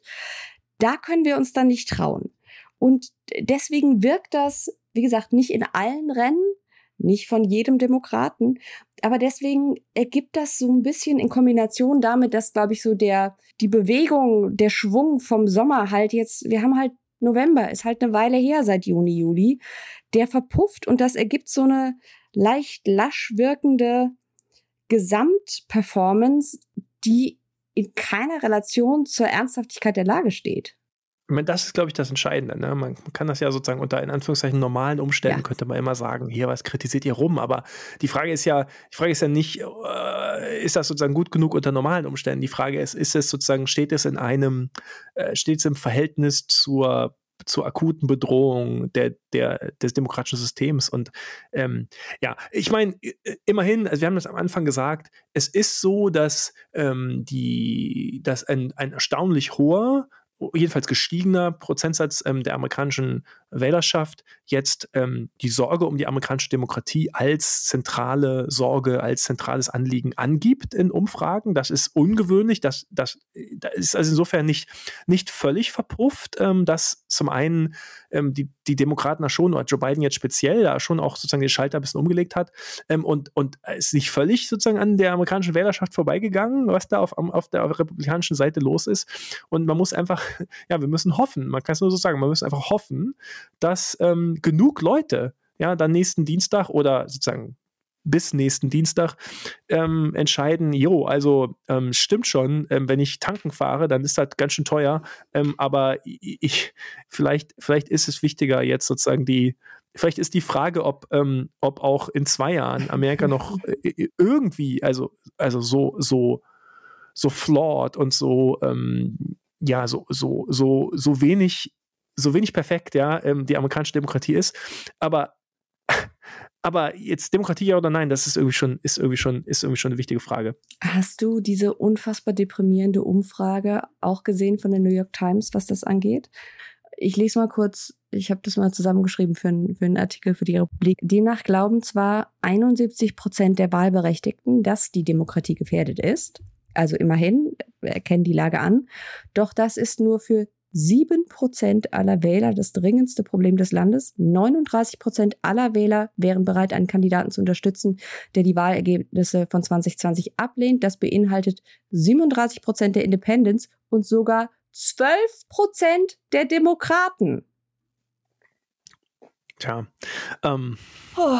Da können wir uns dann nicht trauen. Und deswegen wirkt das, wie gesagt, nicht in allen Rennen, nicht von jedem Demokraten. Aber deswegen ergibt das so ein bisschen in Kombination damit, dass, glaube ich, so der, die Bewegung, der Schwung vom Sommer halt jetzt, wir haben halt November, ist halt eine Weile her seit Juni, Juli, der verpufft und das ergibt so eine leicht lasch wirkende Gesamtperformance, die in keiner Relation zur Ernsthaftigkeit der Lage steht meine, das ist, glaube ich, das Entscheidende. Ne? Man kann das ja sozusagen unter in Anführungszeichen normalen Umständen, ja. könnte man immer sagen, hier, was kritisiert ihr rum? Aber die Frage ist ja, die Frage ist ja nicht, äh, ist das sozusagen gut genug unter normalen Umständen? Die Frage ist, ist es sozusagen, steht es in einem, äh, steht es im Verhältnis zur zur akuten Bedrohung der, der, des demokratischen Systems. Und ähm, ja, ich meine, immerhin, also wir haben das am Anfang gesagt, es ist so, dass ähm, die, dass ein, ein erstaunlich hoher jedenfalls gestiegener Prozentsatz ähm, der amerikanischen Wählerschaft jetzt ähm, die Sorge um die amerikanische Demokratie als zentrale Sorge, als zentrales Anliegen angibt in Umfragen. Das ist ungewöhnlich. Das, das, das ist also insofern nicht, nicht völlig verpufft, ähm, dass zum einen ähm, die, die Demokraten da schon, oder Joe Biden jetzt speziell, da schon auch sozusagen den Schalter ein bisschen umgelegt hat ähm, und, und ist nicht völlig sozusagen an der amerikanischen Wählerschaft vorbeigegangen, was da auf, auf der republikanischen Seite los ist. Und man muss einfach, *laughs* ja, wir müssen hoffen, man kann es nur so sagen, man muss einfach hoffen, dass ähm, genug Leute ja, dann nächsten Dienstag oder sozusagen bis nächsten Dienstag ähm, entscheiden, jo, also ähm, stimmt schon, ähm, wenn ich tanken fahre, dann ist das ganz schön teuer, ähm, aber ich, vielleicht, vielleicht ist es wichtiger jetzt sozusagen die, vielleicht ist die Frage, ob, ähm, ob auch in zwei Jahren Amerika noch äh, irgendwie, also, also so, so, so flawed und so, ähm, ja, so, so, so, so wenig so wenig perfekt, ja, ähm, die amerikanische Demokratie ist. Aber, *laughs* aber jetzt Demokratie ja oder nein, das ist irgendwie schon, ist irgendwie schon, ist irgendwie schon eine wichtige Frage. Hast du diese unfassbar deprimierende Umfrage auch gesehen von der New York Times, was das angeht? Ich lese mal kurz, ich habe das mal zusammengeschrieben für, für einen Artikel für die Republik. Demnach glauben zwar 71 Prozent der Wahlberechtigten, dass die Demokratie gefährdet ist. Also immerhin erkennen die Lage an. Doch das ist nur für Sieben Prozent aller Wähler das dringendste Problem des Landes. 39 Prozent aller Wähler wären bereit, einen Kandidaten zu unterstützen, der die Wahlergebnisse von 2020 ablehnt. Das beinhaltet 37 Prozent der Independents und sogar 12 Prozent der Demokraten. Tja, ähm, oh.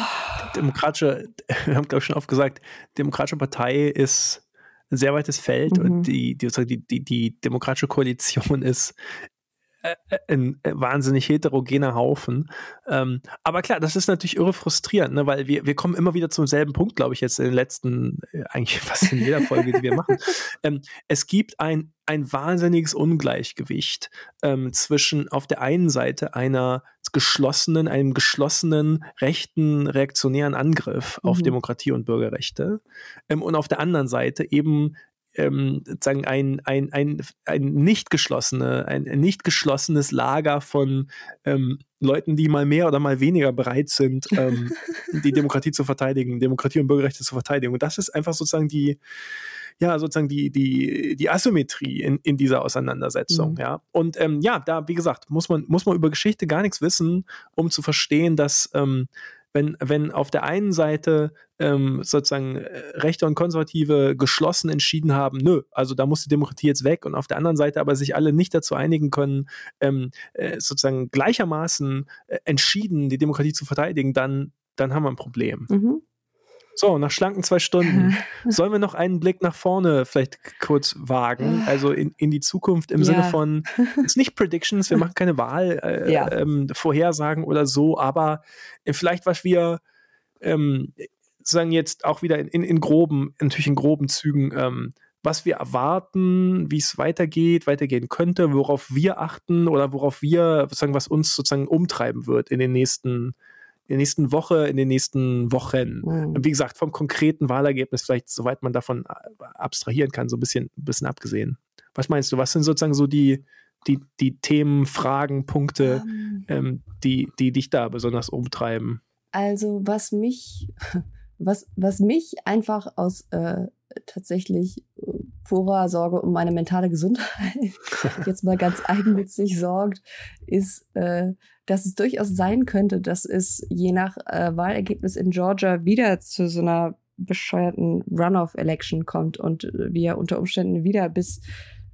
demokratische, *laughs* wir haben glaube ich schon oft gesagt, demokratische Partei ist ein sehr weites Feld mhm. und die, die, die, die, demokratische Koalition *laughs* ist ein äh, wahnsinnig heterogener Haufen. Ähm, aber klar, das ist natürlich irre frustrierend, ne? weil wir, wir kommen immer wieder zum selben Punkt, glaube ich, jetzt in den letzten, eigentlich *laughs* fast in jeder Folge, die wir machen. Ähm, es gibt ein, ein wahnsinniges Ungleichgewicht ähm, zwischen auf der einen Seite einer geschlossenen, einem geschlossenen rechten reaktionären Angriff mhm. auf Demokratie und Bürgerrechte ähm, und auf der anderen Seite eben ähm, sozusagen ein, ein, ein, ein nicht geschlossene, ein, nicht geschlossenes Lager von ähm, Leuten, die mal mehr oder mal weniger bereit sind, ähm, *laughs* die Demokratie zu verteidigen, Demokratie und Bürgerrechte zu verteidigen. Und das ist einfach sozusagen die, ja, sozusagen die, die, die Asymmetrie in, in dieser Auseinandersetzung, mhm. ja. Und ähm, ja, da, wie gesagt, muss man, muss man über Geschichte gar nichts wissen, um zu verstehen, dass ähm, wenn, wenn auf der einen Seite ähm, sozusagen äh, Rechte und Konservative geschlossen entschieden haben, nö, also da muss die Demokratie jetzt weg und auf der anderen Seite aber sich alle nicht dazu einigen können, ähm, äh, sozusagen gleichermaßen äh, entschieden die Demokratie zu verteidigen, dann, dann haben wir ein Problem. Mhm. So, nach schlanken zwei Stunden. *laughs* Sollen wir noch einen Blick nach vorne vielleicht kurz wagen? Also in, in die Zukunft im ja. Sinne von, *laughs* es ist nicht Predictions, wir machen keine Wahl, äh, ja. ähm, Vorhersagen oder so, aber äh, vielleicht, was wir ähm, sagen jetzt auch wieder in, in, in groben, natürlich in groben Zügen, ähm, was wir erwarten, wie es weitergeht, weitergehen könnte, worauf wir achten oder worauf wir, sozusagen, was uns sozusagen umtreiben wird in den nächsten in der nächsten Woche, in den nächsten Wochen. Mhm. Wie gesagt, vom konkreten Wahlergebnis, vielleicht soweit man davon äh, abstrahieren kann, so ein bisschen, ein bisschen abgesehen. Was meinst du? Was sind sozusagen so die, die, die Themen, Fragen, Punkte, um. Ähm. ähm, die, die dich da besonders umtreiben? Also, was mich, *laughs* was, was mich einfach aus äh, tatsächlich äh, purer Sorge um meine mentale Gesundheit *laughs* jetzt mal ganz eigennützig sorgt, ist, äh, dass es durchaus sein könnte, dass es je nach äh, Wahlergebnis in Georgia wieder zu so einer bescheuerten Runoff-Election kommt und äh, wir unter Umständen wieder bis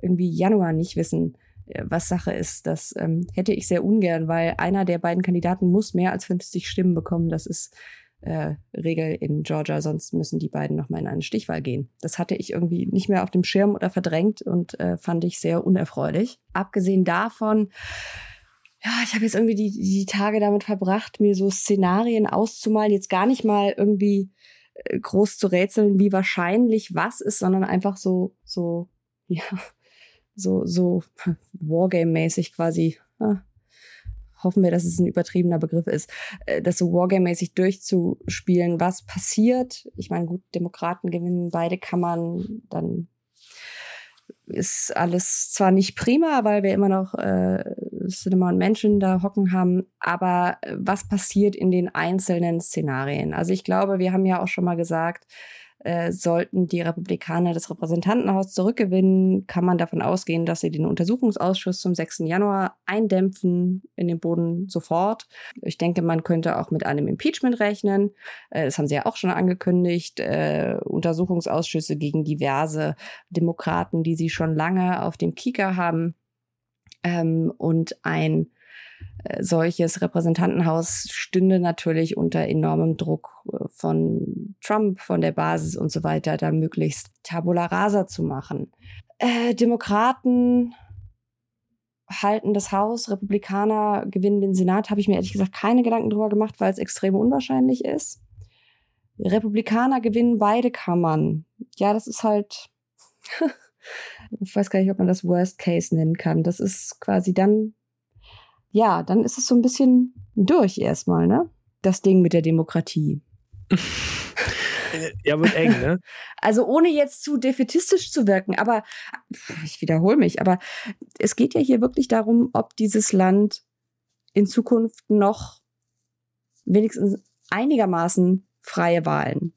irgendwie Januar nicht wissen, äh, was Sache ist. Das ähm, hätte ich sehr ungern, weil einer der beiden Kandidaten muss mehr als 50 Stimmen bekommen. Das ist äh, Regel in Georgia, sonst müssen die beiden nochmal in eine Stichwahl gehen. Das hatte ich irgendwie nicht mehr auf dem Schirm oder verdrängt und äh, fand ich sehr unerfreulich. Abgesehen davon, ja, ich habe jetzt irgendwie die, die Tage damit verbracht, mir so Szenarien auszumalen, jetzt gar nicht mal irgendwie äh, groß zu rätseln, wie wahrscheinlich was ist, sondern einfach so, so, *laughs* ja, so, so Wargame-mäßig quasi. Ah, hoffen wir, dass es ein übertriebener Begriff ist, äh, das so Wargame-mäßig durchzuspielen, was passiert. Ich meine, gut, Demokraten gewinnen beide Kammern, dann ist alles zwar nicht prima, weil wir immer noch äh, Cinema und Menschen da hocken haben, aber äh, was passiert in den einzelnen Szenarien? Also ich glaube, wir haben ja auch schon mal gesagt, äh, sollten die Republikaner das Repräsentantenhaus zurückgewinnen, kann man davon ausgehen, dass sie den Untersuchungsausschuss zum 6. Januar eindämpfen in den Boden sofort. Ich denke, man könnte auch mit einem Impeachment rechnen. Äh, das haben sie ja auch schon angekündigt. Äh, Untersuchungsausschüsse gegen diverse Demokraten, die sie schon lange auf dem Kieker haben. Ähm, und ein solches Repräsentantenhaus stünde natürlich unter enormem Druck äh, von Trump, von der Basis und so weiter, da möglichst Tabula rasa zu machen. Äh, Demokraten halten das Haus, Republikaner gewinnen den Senat, habe ich mir ehrlich gesagt keine Gedanken drüber gemacht, weil es extrem unwahrscheinlich ist. Republikaner gewinnen beide Kammern. Ja, das ist halt, *laughs* ich weiß gar nicht, ob man das Worst Case nennen kann. Das ist quasi dann ja, dann ist es so ein bisschen durch erstmal, ne? Das Ding mit der Demokratie. *laughs* ja, wird eng, ne? *laughs* Also ohne jetzt zu defetistisch zu wirken, aber ich wiederhole mich, aber es geht ja hier wirklich darum, ob dieses Land in Zukunft noch wenigstens einigermaßen freie Wahlen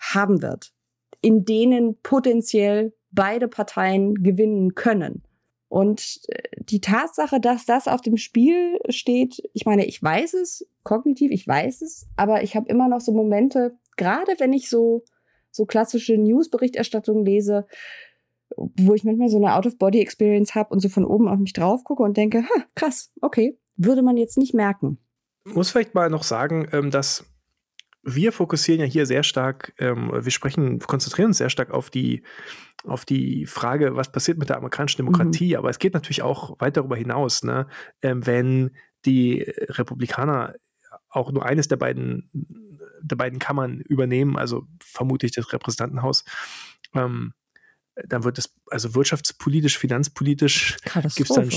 haben wird, in denen potenziell beide Parteien gewinnen können. Und äh, die Tatsache, dass das auf dem Spiel steht, ich meine, ich weiß es, kognitiv, ich weiß es, aber ich habe immer noch so Momente, gerade wenn ich so, so klassische News-Berichterstattung lese, wo ich manchmal so eine Out-of-Body-Experience habe und so von oben auf mich drauf gucke und denke, ha, krass, okay, würde man jetzt nicht merken. Muss vielleicht mal noch sagen, ähm, dass wir fokussieren ja hier sehr stark, ähm, wir sprechen, konzentrieren uns sehr stark auf die, auf die Frage, was passiert mit der amerikanischen Demokratie, mhm. aber es geht natürlich auch weit darüber hinaus, ne? Ähm, wenn die Republikaner auch nur eines der beiden, der beiden Kammern übernehmen, also vermutlich das Repräsentantenhaus, ähm, dann wird es, also wirtschaftspolitisch, finanzpolitisch gibt es dann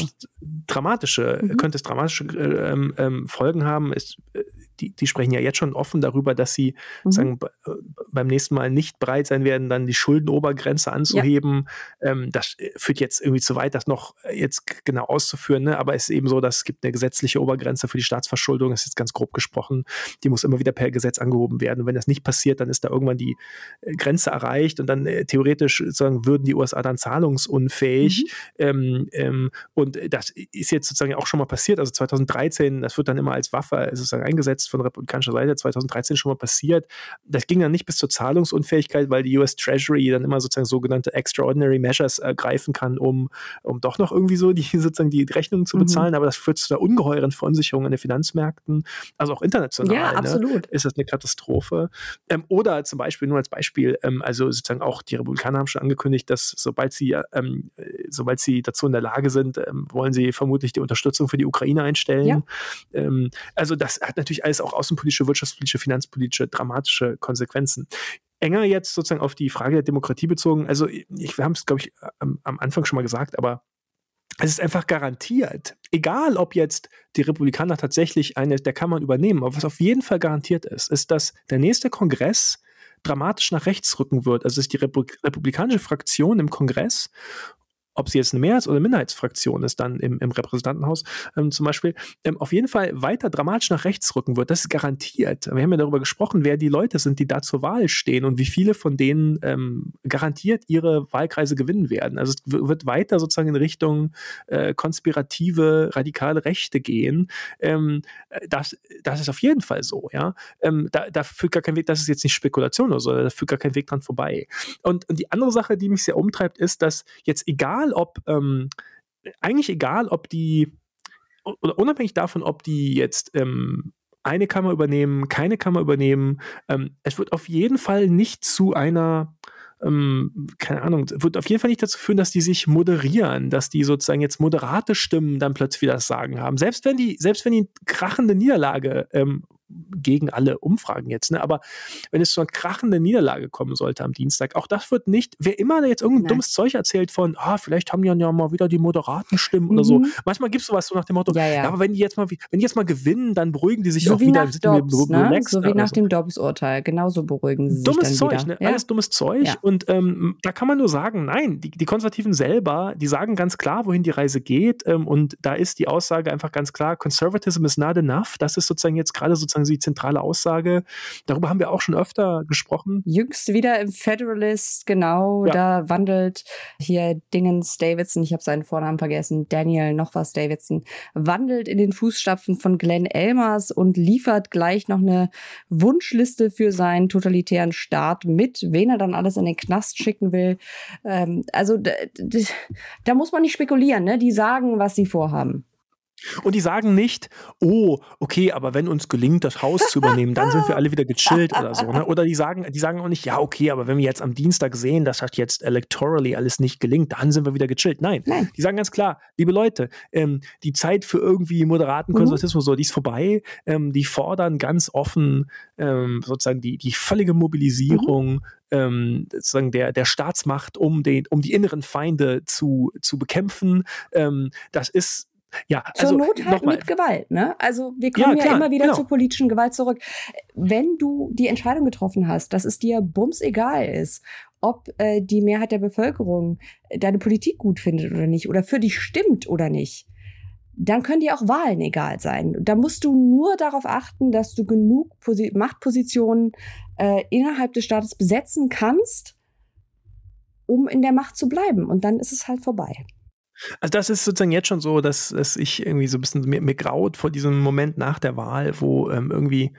dramatische, mhm. könnte es dramatische äh, ähm, ähm, Folgen haben. Es, äh, die, die sprechen ja jetzt schon offen darüber, dass sie mhm. sagen, äh, beim nächsten Mal nicht bereit sein werden, dann die Schuldenobergrenze anzuheben. Ja. Ähm, das äh, führt jetzt irgendwie zu weit, das noch jetzt genau auszuführen. Ne? Aber es ist eben so, dass es gibt eine gesetzliche Obergrenze für die Staatsverschuldung. Das ist jetzt ganz grob gesprochen. Die muss immer wieder per Gesetz angehoben werden. Und wenn das nicht passiert, dann ist da irgendwann die Grenze erreicht und dann äh, theoretisch sozusagen würden die USA dann zahlungsunfähig. Mhm. Ähm, ähm, und das ist jetzt sozusagen auch schon mal passiert. Also 2013, das wird dann immer als Waffe sozusagen eingesetzt von republikanischer Seite, 2013 schon mal passiert. Das ging dann nicht bis zur Zahlungsunfähigkeit, weil die US Treasury dann immer sozusagen sogenannte Extraordinary Measures ergreifen kann, um, um doch noch irgendwie so die *laughs* sozusagen die Rechnungen zu mhm. bezahlen. Mhm. Aber das führt zu einer ungeheuren Verunsicherung an den Finanzmärkten, also auch international. Ja, ne, absolut. ist das eine Katastrophe. Ähm, oder zum Beispiel, nur als Beispiel, ähm, also sozusagen auch die Republikaner haben schon angekündigt, dass sobald sie, ähm, sobald sie dazu in der Lage sind, ähm, wollen sie vermutlich die Unterstützung für die Ukraine einstellen. Ja. Ähm, also das hat natürlich alles auch außenpolitische, wirtschaftspolitische, finanzpolitische, dramatische Konsequenzen enger jetzt sozusagen auf die Frage der Demokratie bezogen. Also, ich, wir haben es, glaube ich, am, am, Anfang schon mal gesagt, aber es ist einfach garantiert, egal ob jetzt die Republikaner tatsächlich eine der Kammern übernehmen, aber was auf jeden Fall garantiert ist, ist, dass der nächste Kongress dramatisch nach rechts rücken wird. Also dass die republikanische Fraktion im Kongress ob sie jetzt eine Mehrheits- oder Minderheitsfraktion ist, dann im, im Repräsentantenhaus ähm, zum Beispiel, ähm, auf jeden Fall weiter dramatisch nach rechts rücken wird. Das ist garantiert. Wir haben ja darüber gesprochen, wer die Leute sind, die da zur Wahl stehen und wie viele von denen ähm, garantiert ihre Wahlkreise gewinnen werden. Also es wird weiter sozusagen in Richtung äh, konspirative, radikale Rechte gehen. Ähm, das, das ist auf jeden Fall so, ja. Ähm, da, da führt gar kein Weg, das ist jetzt nicht Spekulation oder so, da führt gar kein Weg dran vorbei. Und, und die andere Sache, die mich sehr umtreibt, ist, dass jetzt egal ob, ähm, eigentlich egal, ob die, oder unabhängig davon, ob die jetzt ähm, eine Kammer übernehmen, keine Kammer übernehmen, ähm, es wird auf jeden Fall nicht zu einer ähm, keine Ahnung, wird auf jeden Fall nicht dazu führen, dass die sich moderieren, dass die sozusagen jetzt moderate Stimmen dann plötzlich wieder das Sagen haben. Selbst wenn die, selbst wenn die krachende Niederlage ähm, gegen alle Umfragen jetzt, ne? aber wenn es zu einer krachenden Niederlage kommen sollte am Dienstag, auch das wird nicht, wer immer jetzt irgendein Nein. dummes Zeug erzählt von, ah, vielleicht haben die ja mal wieder die moderaten Stimmen mhm. oder so. Mhm. Manchmal gibt es sowas so nach dem Motto, ja, ja. ja, aber wenn die jetzt mal, wenn die jetzt mal gewinnen, dann beruhigen die sich so auch wieder. Nach Dobbs, ne? So wie nach so. dem Dobbs-Urteil, genauso beruhigen sie dummes sich dann Zeug, wieder. Ne? Alles dummes Zeug und ähm, da kann man nur sagen, nein, die, die Konservativen selber, die sagen ganz klar, wohin die Reise geht ähm, und da ist die Aussage einfach ganz klar, Conservatism is not enough. Das ist sozusagen jetzt gerade sozusagen die zentrale Aussage. Darüber haben wir auch schon öfter gesprochen. Jüngst wieder im Federalist, genau, ja. da wandelt hier Dingens Davidson, ich habe seinen Vornamen vergessen, Daniel noch was Davidson, wandelt in den Fußstapfen von Glenn Elmers und liefert gleich noch eine Wunschliste für seinen totalitären Staat mit, wen er dann alles in den Knast schicken will. Ähm, also da muss man nicht spekulieren, ne? Die sagen, was sie vorhaben. Und die sagen nicht, oh, okay, aber wenn uns gelingt, das Haus zu übernehmen, dann sind wir alle wieder gechillt oder so. Ne? Oder die sagen, die sagen auch nicht, ja, okay, aber wenn wir jetzt am Dienstag sehen, dass das jetzt electorally alles nicht gelingt, dann sind wir wieder gechillt. Nein, Nein. die sagen ganz klar, liebe Leute, ähm, die Zeit für irgendwie moderaten mhm. Konservatismus, mhm. so, die ist vorbei. Ähm, die fordern ganz offen ähm, sozusagen die, die völlige Mobilisierung mhm ähm, sozusagen der, der Staatsmacht, um, den, um die inneren Feinde zu, zu bekämpfen. Ähm, das ist ja, Zur also, Not halt mit Gewalt, ne? Also wir kommen ja, klar, ja immer wieder genau. zur politischen Gewalt zurück. Wenn du die Entscheidung getroffen hast, dass es dir bums egal ist, ob äh, die Mehrheit der Bevölkerung deine Politik gut findet oder nicht, oder für dich stimmt oder nicht, dann können dir auch Wahlen egal sein. Da musst du nur darauf achten, dass du genug Posi Machtpositionen äh, innerhalb des Staates besetzen kannst, um in der Macht zu bleiben. Und dann ist es halt vorbei. Also das ist sozusagen jetzt schon so, dass, dass ich irgendwie so ein bisschen mir, mir graut vor diesem Moment nach der Wahl, wo ähm, irgendwie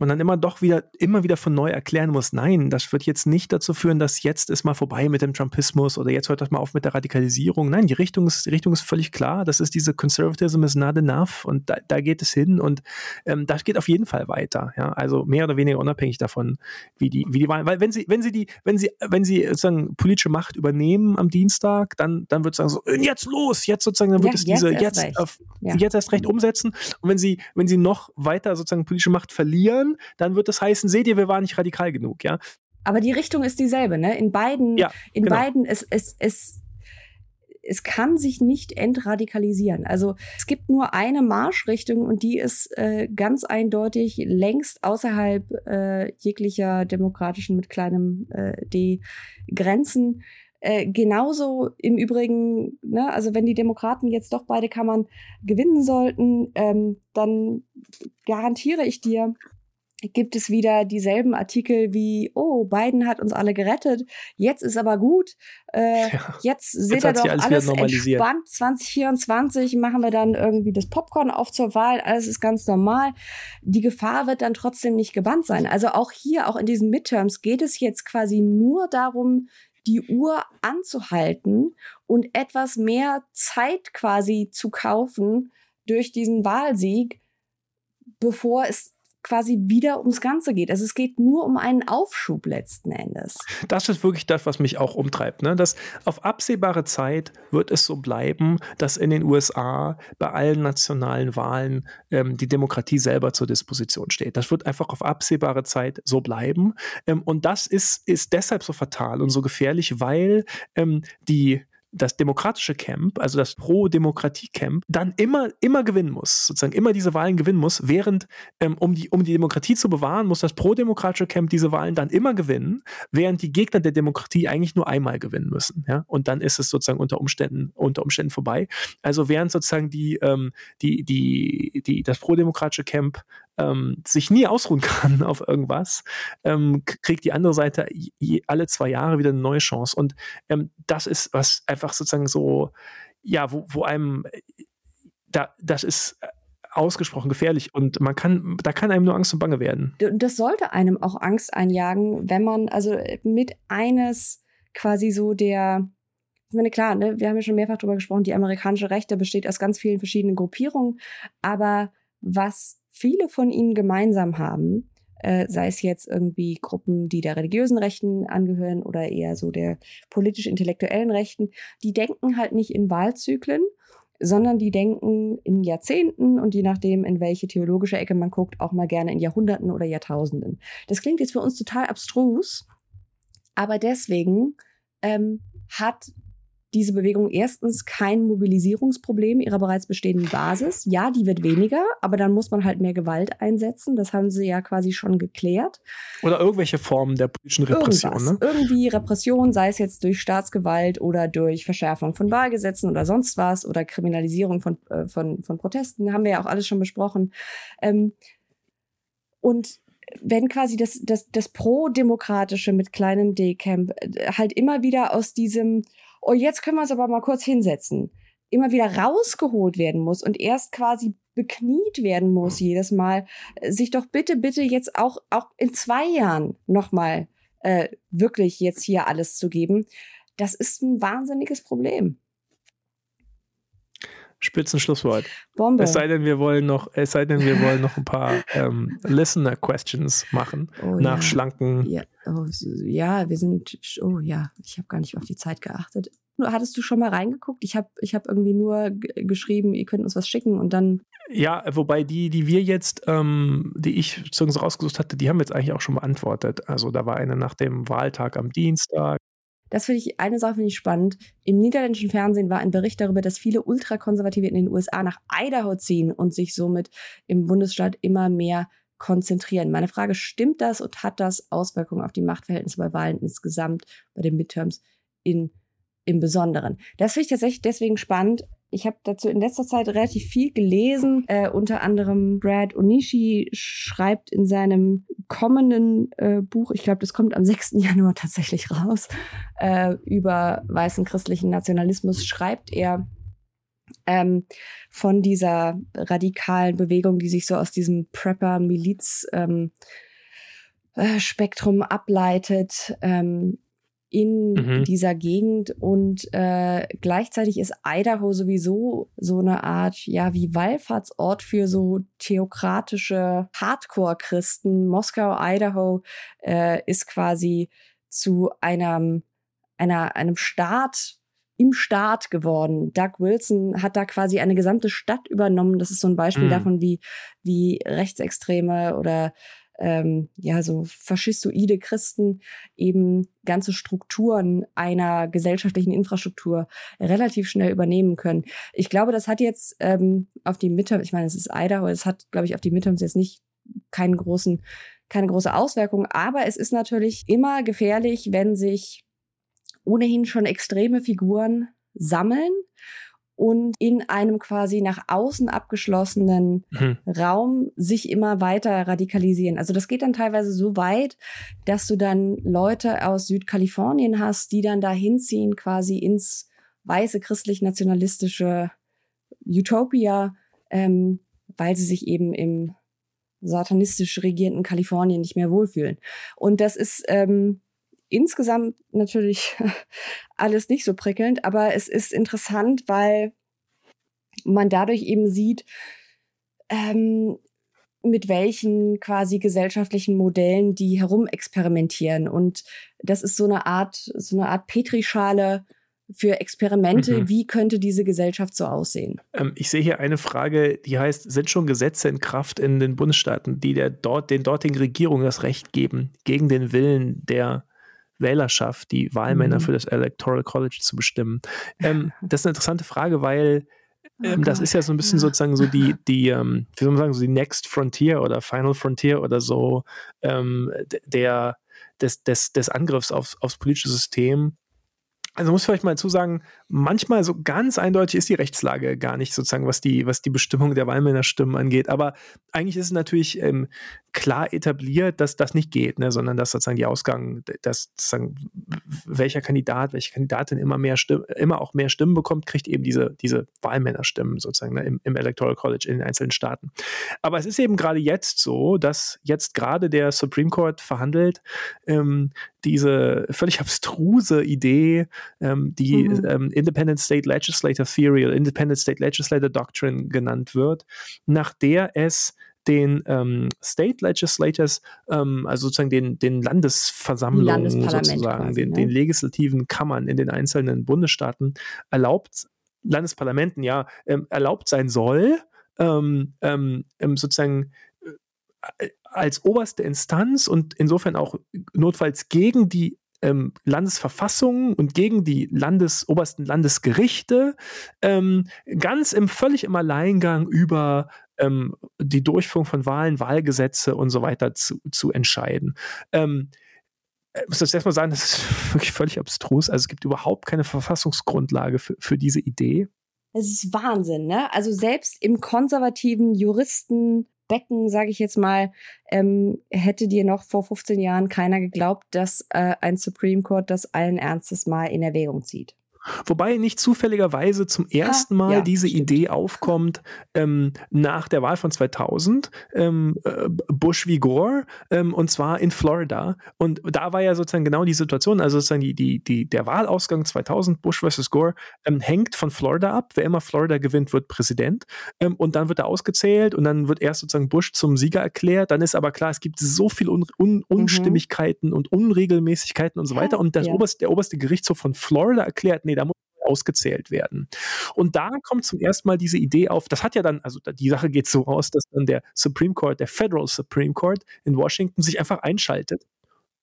man dann immer doch wieder, immer wieder von neu erklären muss, nein, das wird jetzt nicht dazu führen, dass jetzt ist mal vorbei mit dem Trumpismus oder jetzt hört das mal auf mit der Radikalisierung. Nein, die Richtung ist, die Richtung ist völlig klar. Das ist diese Conservatism is not enough und da, da geht es hin und ähm, das geht auf jeden Fall weiter. Ja, also mehr oder weniger unabhängig davon, wie die, wie die Wahlen, weil wenn sie, wenn sie die, wenn sie, wenn sie sozusagen politische Macht übernehmen am Dienstag, dann, dann wird es sagen so, jetzt los, jetzt sozusagen, dann wird ja, es diese, jetzt, jetzt, auf, ja. jetzt erst recht umsetzen. Und wenn sie, wenn sie noch weiter sozusagen politische Macht verlieren, dann wird das heißen, seht ihr, wir waren nicht radikal genug, ja. Aber die Richtung ist dieselbe, ne? In beiden, ja, in genau. beiden, es, es, es, es kann sich nicht entradikalisieren. Also es gibt nur eine Marschrichtung und die ist äh, ganz eindeutig längst außerhalb äh, jeglicher demokratischen mit kleinem äh, D Grenzen. Äh, genauso im Übrigen, ne, also wenn die Demokraten jetzt doch beide Kammern gewinnen sollten, ähm, dann garantiere ich dir, gibt es wieder dieselben Artikel wie, oh, Biden hat uns alle gerettet, jetzt ist aber gut, äh, ja, jetzt seht ihr doch alles, alles entspannt, 2024 machen wir dann irgendwie das Popcorn auf zur Wahl, alles ist ganz normal. Die Gefahr wird dann trotzdem nicht gebannt sein. Also auch hier, auch in diesen Midterms geht es jetzt quasi nur darum, die Uhr anzuhalten und etwas mehr Zeit quasi zu kaufen durch diesen Wahlsieg, bevor es quasi wieder ums Ganze geht. Also es geht nur um einen Aufschub letzten Endes. Das ist wirklich das, was mich auch umtreibt. Ne? Dass auf absehbare Zeit wird es so bleiben, dass in den USA bei allen nationalen Wahlen ähm, die Demokratie selber zur Disposition steht. Das wird einfach auf absehbare Zeit so bleiben. Ähm, und das ist, ist deshalb so fatal und so gefährlich, weil ähm, die das demokratische Camp, also das Pro-Demokratie-Camp, dann immer, immer gewinnen muss, sozusagen immer diese Wahlen gewinnen muss, während, ähm, um, die, um die Demokratie zu bewahren, muss das pro-demokratische Camp diese Wahlen dann immer gewinnen, während die Gegner der Demokratie eigentlich nur einmal gewinnen müssen. Ja? Und dann ist es sozusagen unter Umständen, unter Umständen vorbei. Also während sozusagen die, ähm, die, die, die, das pro-demokratische Camp ähm, sich nie ausruhen *laughs* kann auf irgendwas, ähm, kriegt die andere Seite alle zwei Jahre wieder eine neue Chance. Und ähm, das ist was einfach sozusagen so, ja, wo, wo einem, da, das ist ausgesprochen gefährlich und man kann, da kann einem nur Angst und Bange werden. Das sollte einem auch Angst einjagen, wenn man also mit eines quasi so der, ich meine, klar, ne, wir haben ja schon mehrfach darüber gesprochen, die amerikanische Rechte besteht aus ganz vielen verschiedenen Gruppierungen, aber was viele von ihnen gemeinsam haben, äh, sei es jetzt irgendwie Gruppen, die der religiösen Rechten angehören oder eher so der politisch-intellektuellen Rechten, die denken halt nicht in Wahlzyklen, sondern die denken in Jahrzehnten und je nachdem, in welche theologische Ecke man guckt, auch mal gerne in Jahrhunderten oder Jahrtausenden. Das klingt jetzt für uns total abstrus, aber deswegen ähm, hat diese Bewegung erstens kein Mobilisierungsproblem ihrer bereits bestehenden Basis. Ja, die wird weniger, aber dann muss man halt mehr Gewalt einsetzen. Das haben sie ja quasi schon geklärt. Oder irgendwelche Formen der politischen Repression. Ne? Irgendwie Repression, sei es jetzt durch Staatsgewalt oder durch Verschärfung von Wahlgesetzen oder sonst was oder Kriminalisierung von, äh, von, von Protesten, haben wir ja auch alles schon besprochen. Ähm, und wenn quasi das, das, das Pro-Demokratische mit kleinem D-Camp äh, halt immer wieder aus diesem oh, jetzt können wir uns aber mal kurz hinsetzen, immer wieder rausgeholt werden muss und erst quasi bekniet werden muss jedes Mal, sich doch bitte, bitte jetzt auch, auch in zwei Jahren nochmal äh, wirklich jetzt hier alles zu geben, das ist ein wahnsinniges Problem. Spitzenschlusswort. Bombe. Es sei denn, wir wollen noch, es sei denn, wir wollen noch ein paar *laughs* ähm, Listener-Questions machen oh, nach ja. schlanken. Ja, oh, ja, wir sind. Oh ja, ich habe gar nicht auf die Zeit geachtet. Hattest du schon mal reingeguckt? Ich habe ich hab irgendwie nur geschrieben, ihr könnt uns was schicken und dann. Ja, wobei die, die wir jetzt, ähm, die ich sozusagen rausgesucht hatte, die haben wir jetzt eigentlich auch schon beantwortet. Also da war eine nach dem Wahltag am Dienstag. Das finde ich, eine Sache finde ich spannend. Im niederländischen Fernsehen war ein Bericht darüber, dass viele Ultrakonservative in den USA nach Idaho ziehen und sich somit im Bundesstaat immer mehr konzentrieren. Meine Frage, stimmt das und hat das Auswirkungen auf die Machtverhältnisse bei Wahlen insgesamt, bei den Midterms in, im Besonderen? Das finde ich tatsächlich deswegen spannend, ich habe dazu in letzter Zeit relativ viel gelesen. Äh, unter anderem Brad Onishi schreibt in seinem kommenden äh, Buch, ich glaube, das kommt am 6. *laughs* Januar tatsächlich raus, äh, über weißen christlichen Nationalismus, schreibt er ähm, von dieser radikalen Bewegung, die sich so aus diesem Prepper-Miliz ähm, äh, Spektrum ableitet, ähm, in mhm. dieser Gegend und äh, gleichzeitig ist Idaho sowieso so eine Art, ja, wie Wallfahrtsort für so theokratische Hardcore-Christen. Moskau, Idaho äh, ist quasi zu einem, einer, einem Staat im Staat geworden. Doug Wilson hat da quasi eine gesamte Stadt übernommen. Das ist so ein Beispiel mhm. davon, wie, wie Rechtsextreme oder ähm, ja, so faschistoide Christen eben ganze Strukturen einer gesellschaftlichen Infrastruktur relativ schnell übernehmen können. Ich glaube, das hat jetzt ähm, auf die Midterms, ich meine, es ist Idaho, es hat, glaube ich, auf die Midterms jetzt nicht keinen großen, keine große Auswirkung, aber es ist natürlich immer gefährlich, wenn sich ohnehin schon extreme Figuren sammeln und in einem quasi nach außen abgeschlossenen mhm. Raum sich immer weiter radikalisieren. Also das geht dann teilweise so weit, dass du dann Leute aus Südkalifornien hast, die dann da hinziehen quasi ins weiße christlich-nationalistische Utopia, ähm, weil sie sich eben im satanistisch regierenden Kalifornien nicht mehr wohlfühlen. Und das ist ähm, insgesamt natürlich *laughs* alles nicht so prickelnd, aber es ist interessant, weil man dadurch eben sieht, ähm, mit welchen quasi gesellschaftlichen Modellen die herumexperimentieren. Und das ist so eine Art, so eine Art Petrischale für Experimente. Mhm. Wie könnte diese Gesellschaft so aussehen? Ähm, ich sehe hier eine Frage, die heißt, sind schon Gesetze in Kraft in den Bundesstaaten, die der dort, den dortigen Regierungen das Recht geben, gegen den Willen der Wählerschaft, die Wahlmänner mhm. für das Electoral College zu bestimmen? Ähm, das ist eine interessante Frage, weil oh ähm, das ist ja so ein bisschen sozusagen so die, die ähm, wie soll man sagen, so die Next Frontier oder Final Frontier oder so ähm, der, des, des, des Angriffs aufs, aufs politische System also muss vielleicht mal dazu sagen, manchmal so ganz eindeutig ist die Rechtslage gar nicht sozusagen, was die, was die Bestimmung der Wahlmännerstimmen angeht. Aber eigentlich ist es natürlich ähm, klar etabliert, dass das nicht geht, ne, sondern dass sozusagen die Ausgang, dass sozusagen welcher Kandidat, welche Kandidatin immer mehr Stimmen, immer auch mehr Stimmen bekommt, kriegt eben diese, diese Wahlmännerstimmen sozusagen ne, im, im Electoral College in den einzelnen Staaten. Aber es ist eben gerade jetzt so, dass jetzt gerade der Supreme Court verhandelt, ähm, diese völlig abstruse Idee, ähm, die mhm. ähm, Independent State Legislator Theory oder Independent State Legislator Doctrine genannt wird, nach der es den ähm, State Legislators, ähm, also sozusagen den, den Landesversammlungen sozusagen, quasi, den, ne? den legislativen Kammern in den einzelnen Bundesstaaten erlaubt Landesparlamenten ja ähm, erlaubt sein soll, ähm, ähm, ähm sozusagen äh, als oberste Instanz und insofern auch notfalls gegen die ähm, Landesverfassung und gegen die Landes, obersten Landesgerichte ähm, ganz im völlig im Alleingang über ähm, die Durchführung von Wahlen, Wahlgesetze und so weiter zu, zu entscheiden. Ähm, ich muss das erstmal sagen, das ist *laughs* wirklich völlig abstrus. Also es gibt überhaupt keine Verfassungsgrundlage für, für diese Idee. Es ist Wahnsinn, ne? Also selbst im konservativen Juristen Becken, sage ich jetzt mal, ähm, hätte dir noch vor 15 Jahren keiner geglaubt, dass äh, ein Supreme Court das allen Ernstes mal in Erwägung zieht. Wobei nicht zufälligerweise zum ersten Mal ja, diese stimmt. Idee aufkommt ähm, nach der Wahl von 2000, ähm, äh, Bush wie Gore, ähm, und zwar in Florida. Und da war ja sozusagen genau die Situation, also sozusagen die, die, die, der Wahlausgang 2000, Bush versus Gore, ähm, hängt von Florida ab. Wer immer Florida gewinnt, wird Präsident. Ähm, und dann wird er ausgezählt und dann wird erst sozusagen Bush zum Sieger erklärt. Dann ist aber klar, es gibt so viele Un Un mhm. Unstimmigkeiten mhm. und Unregelmäßigkeiten und so weiter. Und das ja. oberste, der oberste Gerichtshof von Florida erklärt, ausgezählt werden. Und da kommt zum ersten Mal diese Idee auf, das hat ja dann, also die Sache geht so aus, dass dann der Supreme Court, der Federal Supreme Court in Washington sich einfach einschaltet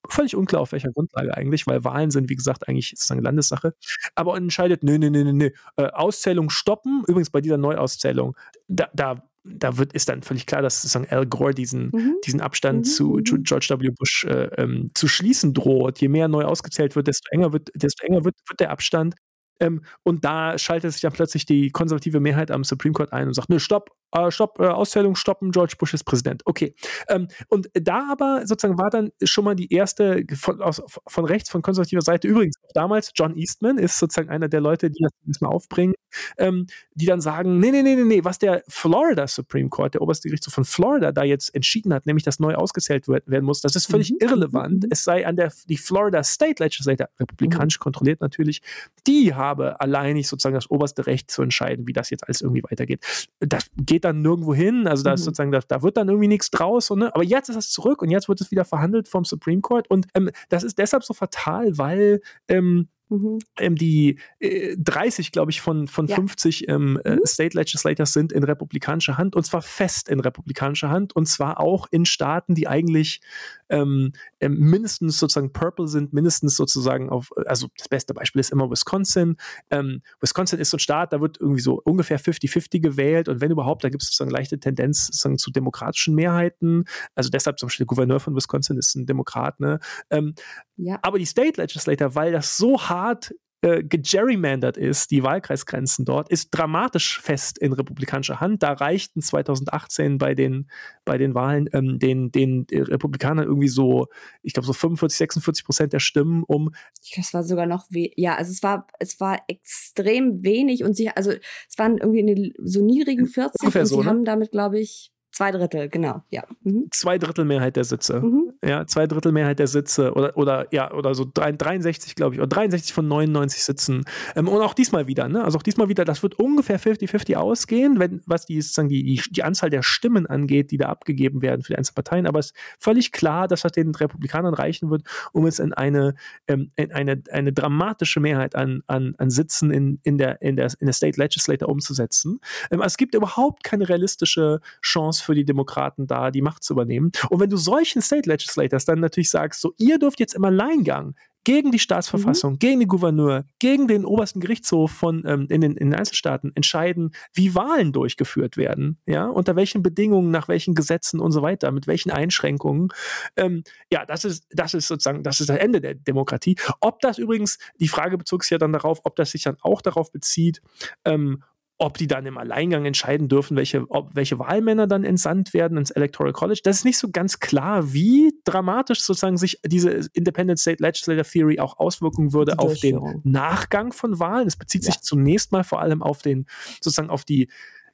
völlig unklar auf welcher Grundlage eigentlich, weil Wahlen sind, wie gesagt, eigentlich sozusagen Landessache. Aber entscheidet, nö, nö, nö, nö, nö. Äh, Auszählung stoppen. Übrigens bei dieser Neuauszählung, da, da, da wird, ist dann völlig klar, dass sozusagen Al Gore diesen, mhm. diesen Abstand mhm. zu, mhm. George W. Bush äh, ähm, zu schließen droht. Je mehr neu ausgezählt wird, desto enger wird, desto enger wird, wird der Abstand. Ähm, und da schaltet sich dann plötzlich die konservative Mehrheit am Supreme Court ein und sagt, nö, stopp, äh, stopp, äh, Auszählung stoppen, George Bush ist Präsident. Okay. Ähm, und da aber sozusagen war dann schon mal die erste von, aus, von rechts, von konservativer Seite, übrigens auch damals, John Eastman ist sozusagen einer der Leute, die das mal aufbringen, ähm, die dann sagen, nee, nee, nee, nee, nee, was der Florida Supreme Court, der oberste Gerichtshof von Florida da jetzt entschieden hat, nämlich dass neu ausgezählt werden muss, das ist völlig mhm. irrelevant. Mhm. Es sei an der, die Florida State Legislature, republikanisch mhm. kontrolliert natürlich, die habe alleinig sozusagen das oberste Recht zu entscheiden, wie das jetzt alles irgendwie weitergeht. Das geht dann nirgendwo hin, also da ist mhm. sozusagen, da, da, wird dann irgendwie nichts draus, und, ne? aber jetzt ist es zurück und jetzt wird es wieder verhandelt vom Supreme Court und ähm, das ist deshalb so fatal, weil ähm, Mhm. Ähm, die äh, 30, glaube ich, von, von ja. 50 ähm, äh, mhm. State Legislators sind in republikanischer Hand und zwar fest in republikanischer Hand und zwar auch in Staaten, die eigentlich ähm, ähm, mindestens sozusagen purple sind, mindestens sozusagen auf, also das beste Beispiel ist immer Wisconsin. Ähm, Wisconsin ist so ein Staat, da wird irgendwie so ungefähr 50-50 gewählt und wenn überhaupt, da gibt es sozusagen leichte Tendenz sozusagen zu demokratischen Mehrheiten. Also deshalb zum Beispiel der Gouverneur von Wisconsin ist ein Demokrat, ne? Ähm, ja. Aber die State Legislator, weil das so hart äh, gegerrymandert ist, die Wahlkreisgrenzen dort, ist dramatisch fest in republikanischer Hand. Da reichten 2018 bei den, bei den Wahlen ähm, den, den Republikanern irgendwie so, ich glaube, so 45, 46 Prozent der Stimmen, um. Das war sogar noch, ja, also es war, es war extrem wenig und sie, also es waren irgendwie in den so niedrigen 40 Ungefähr und so, sie ne? haben damit, glaube ich, Zwei Drittel, genau, ja. Mhm. Zwei Drittel Mehrheit der Sitze. Mhm. Ja, zwei Drittel Mehrheit der Sitze oder, oder ja, oder so 63, glaube ich, oder 63 von 99 Sitzen. Ähm, und auch diesmal wieder, ne? Also auch diesmal wieder, das wird ungefähr 50-50 ausgehen, wenn, was die, sozusagen die, die, die, Anzahl der Stimmen angeht, die da abgegeben werden für die einzelnen Parteien. Aber es ist völlig klar, dass das den Republikanern reichen wird, um es in eine, ähm, in eine, eine dramatische Mehrheit an, an, an Sitzen in, in, der, in, der, in der State Legislature umzusetzen. Ähm, also es gibt überhaupt keine realistische Chance für die Demokraten da, die Macht zu übernehmen. Und wenn du solchen State Legislators dann natürlich sagst, so, ihr dürft jetzt im Alleingang gegen die Staatsverfassung, mhm. gegen den Gouverneur, gegen den obersten Gerichtshof von ähm, in, den, in den Einzelstaaten entscheiden, wie Wahlen durchgeführt werden, ja, unter welchen Bedingungen, nach welchen Gesetzen und so weiter, mit welchen Einschränkungen. Ähm, ja, das ist, das ist sozusagen, das ist das Ende der Demokratie. Ob das übrigens, die Frage bezog sich ja dann darauf, ob das sich dann auch darauf bezieht, ähm, ob die dann im Alleingang entscheiden dürfen, welche, ob, welche Wahlmänner dann entsandt werden ins Electoral College. Das ist nicht so ganz klar, wie dramatisch sozusagen sich diese Independent State Legislator Theory auch auswirken würde auf den Nachgang von Wahlen. Es bezieht ja. sich zunächst mal vor allem auf den, sozusagen auf die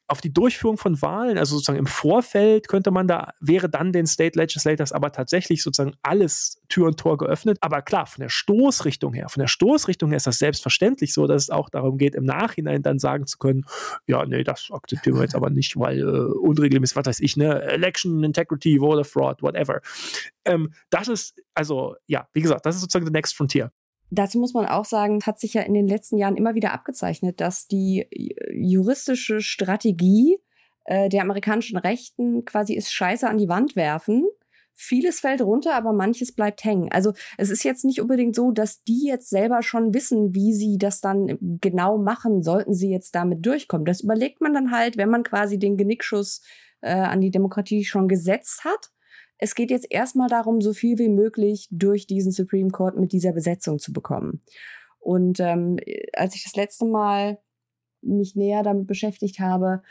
auf die Durchführung von Wahlen, also sozusagen im Vorfeld könnte man da, wäre dann den State Legislators aber tatsächlich sozusagen alles Tür und Tor geöffnet. Aber klar, von der Stoßrichtung her, von der Stoßrichtung her ist das selbstverständlich so, dass es auch darum geht, im Nachhinein dann sagen zu können, ja, nee, das akzeptieren wir jetzt aber nicht, weil äh, unregelmäßig, was weiß ich, ne, Election Integrity, Voter Fraud, whatever. Ähm, das ist, also, ja, wie gesagt, das ist sozusagen the next frontier. Dazu muss man auch sagen, hat sich ja in den letzten Jahren immer wieder abgezeichnet, dass die juristische Strategie äh, der amerikanischen Rechten quasi ist Scheiße an die Wand werfen. Vieles fällt runter, aber manches bleibt hängen. Also es ist jetzt nicht unbedingt so, dass die jetzt selber schon wissen, wie sie das dann genau machen, sollten sie jetzt damit durchkommen. Das überlegt man dann halt, wenn man quasi den Genickschuss äh, an die Demokratie schon gesetzt hat. Es geht jetzt erstmal darum, so viel wie möglich durch diesen Supreme Court mit dieser Besetzung zu bekommen. Und ähm, als ich das letzte Mal mich näher damit beschäftigt habe,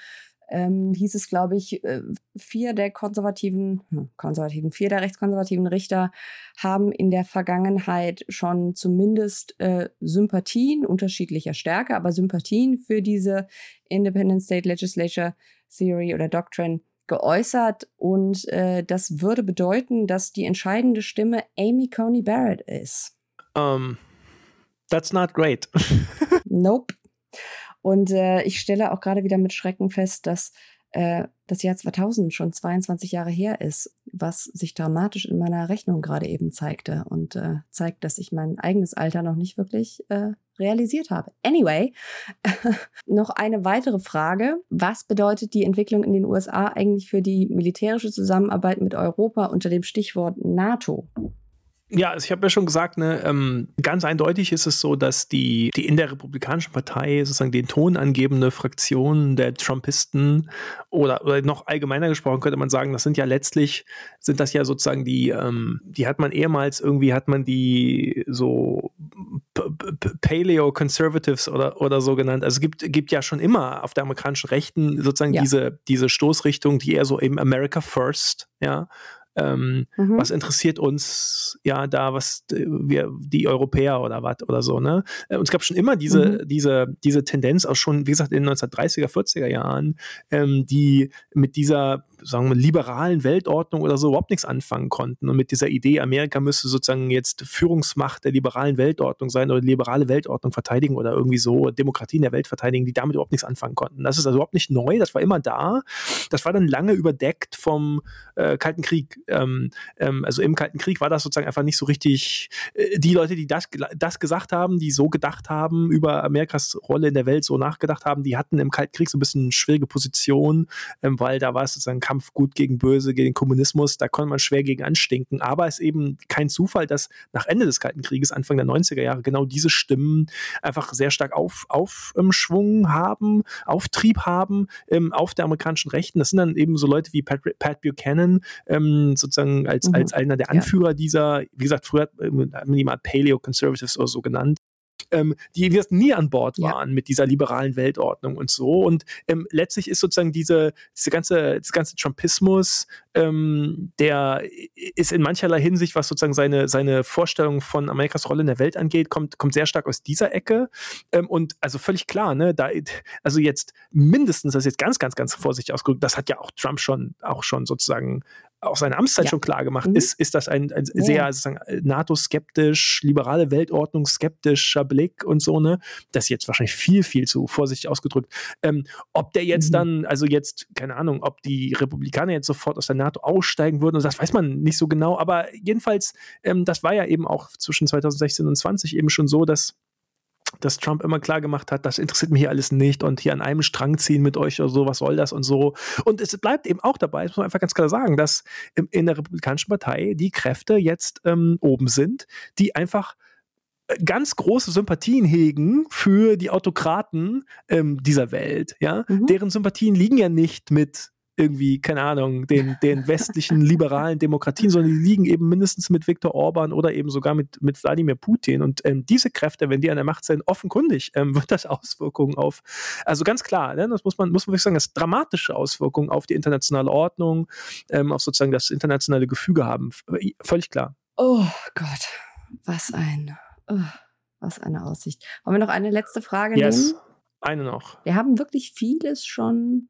ähm, hieß es, glaube ich, äh, vier der konservativen, hm, konservativen, vier der rechtskonservativen Richter haben in der Vergangenheit schon zumindest äh, Sympathien unterschiedlicher Stärke, aber Sympathien für diese Independent State Legislature Theory oder Doctrine geäußert und äh, das würde bedeuten, dass die entscheidende Stimme Amy Coney Barrett ist. Um, that's not great. *laughs* nope. Und äh, ich stelle auch gerade wieder mit Schrecken fest, dass äh, das Jahr 2000 schon 22 Jahre her ist, was sich dramatisch in meiner Rechnung gerade eben zeigte und äh, zeigt, dass ich mein eigenes Alter noch nicht wirklich äh, realisiert habe. Anyway, *laughs* noch eine weitere Frage. Was bedeutet die Entwicklung in den USA eigentlich für die militärische Zusammenarbeit mit Europa unter dem Stichwort NATO? Ja, also ich habe ja schon gesagt, ne, ähm, ganz eindeutig ist es so, dass die, die in der Republikanischen Partei sozusagen den Ton angebende Fraktion der Trumpisten oder, oder noch allgemeiner gesprochen könnte man sagen, das sind ja letztlich, sind das ja sozusagen die, ähm, die hat man ehemals irgendwie, hat man die so Paleo Conservatives oder, oder so genannt. Also es gibt, gibt ja schon immer auf der amerikanischen Rechten sozusagen ja. diese, diese Stoßrichtung, die eher so eben America First, ja, ähm, mhm. Was interessiert uns ja da, was wir, die Europäer oder was oder so, ne? Äh, und es gab schon immer diese, mhm. diese, diese Tendenz auch schon, wie gesagt, in den 1930er, 40er Jahren, ähm, die mit dieser sagen wir, liberalen Weltordnung oder so überhaupt nichts anfangen konnten. Und mit dieser Idee, Amerika müsste sozusagen jetzt Führungsmacht der liberalen Weltordnung sein oder liberale Weltordnung verteidigen oder irgendwie so Demokratie in der Welt verteidigen, die damit überhaupt nichts anfangen konnten. Das ist also überhaupt nicht neu, das war immer da. Das war dann lange überdeckt vom äh, Kalten Krieg. Ähm, ähm, also im Kalten Krieg war das sozusagen einfach nicht so richtig, äh, die Leute, die das, das gesagt haben, die so gedacht haben, über Amerikas Rolle in der Welt so nachgedacht haben, die hatten im Kalten Krieg so ein bisschen schwierige Position, ähm, weil da war es sozusagen Kampf gut gegen böse, gegen den Kommunismus, da konnte man schwer gegen anstinken. Aber es ist eben kein Zufall, dass nach Ende des Kalten Krieges, Anfang der 90er Jahre, genau diese Stimmen einfach sehr stark auf, Aufschwung haben, Auftrieb haben ähm, auf der amerikanischen Rechten. Das sind dann eben so Leute wie Pat, Pat Buchanan, ähm, sozusagen als, mhm. als einer der Anführer ja. dieser, wie gesagt, früher hat man die mal Paleo Conservatives oder so genannt, ähm, die jetzt nie an Bord waren ja. mit dieser liberalen Weltordnung und so. Und ähm, letztlich ist sozusagen diese, diese ganze, das ganze Trumpismus, ähm, der ist in mancherlei Hinsicht, was sozusagen seine, seine Vorstellung von Amerikas Rolle in der Welt angeht, kommt, kommt sehr stark aus dieser Ecke. Ähm, und also völlig klar, ne, da, also jetzt mindestens, das ist jetzt ganz, ganz, ganz vorsichtig ausgedrückt, das hat ja auch Trump schon, auch schon sozusagen auch seine Amtszeit ja. schon klar gemacht, mhm. ist, ist das ein, ein sehr ja. NATO-skeptisch, liberale Weltordnung skeptischer Blick und so, ne? Das ist jetzt wahrscheinlich viel, viel zu vorsichtig ausgedrückt. Ähm, ob der jetzt mhm. dann, also jetzt, keine Ahnung, ob die Republikaner jetzt sofort aus der NATO aussteigen würden, das weiß man nicht so genau, aber jedenfalls, ähm, das war ja eben auch zwischen 2016 und 20 eben schon so, dass dass Trump immer klar gemacht hat, das interessiert mich hier alles nicht und hier an einem Strang ziehen mit euch oder so, was soll das und so. Und es bleibt eben auch dabei, das muss man einfach ganz klar sagen, dass in der Republikanischen Partei die Kräfte jetzt ähm, oben sind, die einfach äh, ganz große Sympathien hegen für die Autokraten ähm, dieser Welt, ja, mhm. deren Sympathien liegen ja nicht mit irgendwie, keine Ahnung, den, den westlichen liberalen Demokratien, sondern die liegen eben mindestens mit Viktor Orban oder eben sogar mit, mit Wladimir Putin. Und ähm, diese Kräfte, wenn die an der Macht sind, offenkundig ähm, wird das Auswirkungen auf, also ganz klar, ne, das muss man, muss man wirklich sagen, das dramatische Auswirkungen auf die internationale Ordnung, ähm, auf sozusagen das internationale Gefüge haben. Völlig klar. Oh Gott, was ein, oh, was eine Aussicht. Wollen wir noch eine letzte Frage yes. nehmen? Eine noch. Wir haben wirklich vieles schon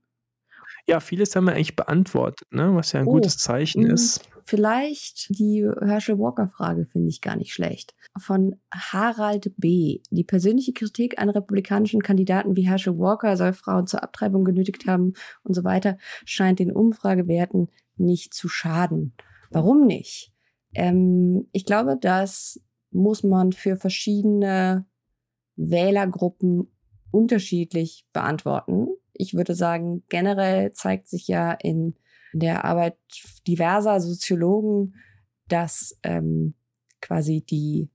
ja, vieles haben wir eigentlich beantwortet, ne? was ja ein oh, gutes Zeichen mh, ist. Vielleicht die Herschel Walker-Frage finde ich gar nicht schlecht. Von Harald B. Die persönliche Kritik an republikanischen Kandidaten wie Herschel Walker soll Frauen zur Abtreibung genötigt haben und so weiter, scheint den Umfragewerten nicht zu schaden. Warum nicht? Ähm, ich glaube, dass muss man für verschiedene Wählergruppen unterschiedlich beantworten. Ich würde sagen, generell zeigt sich ja in der Arbeit diverser Soziologen, dass ähm, quasi die,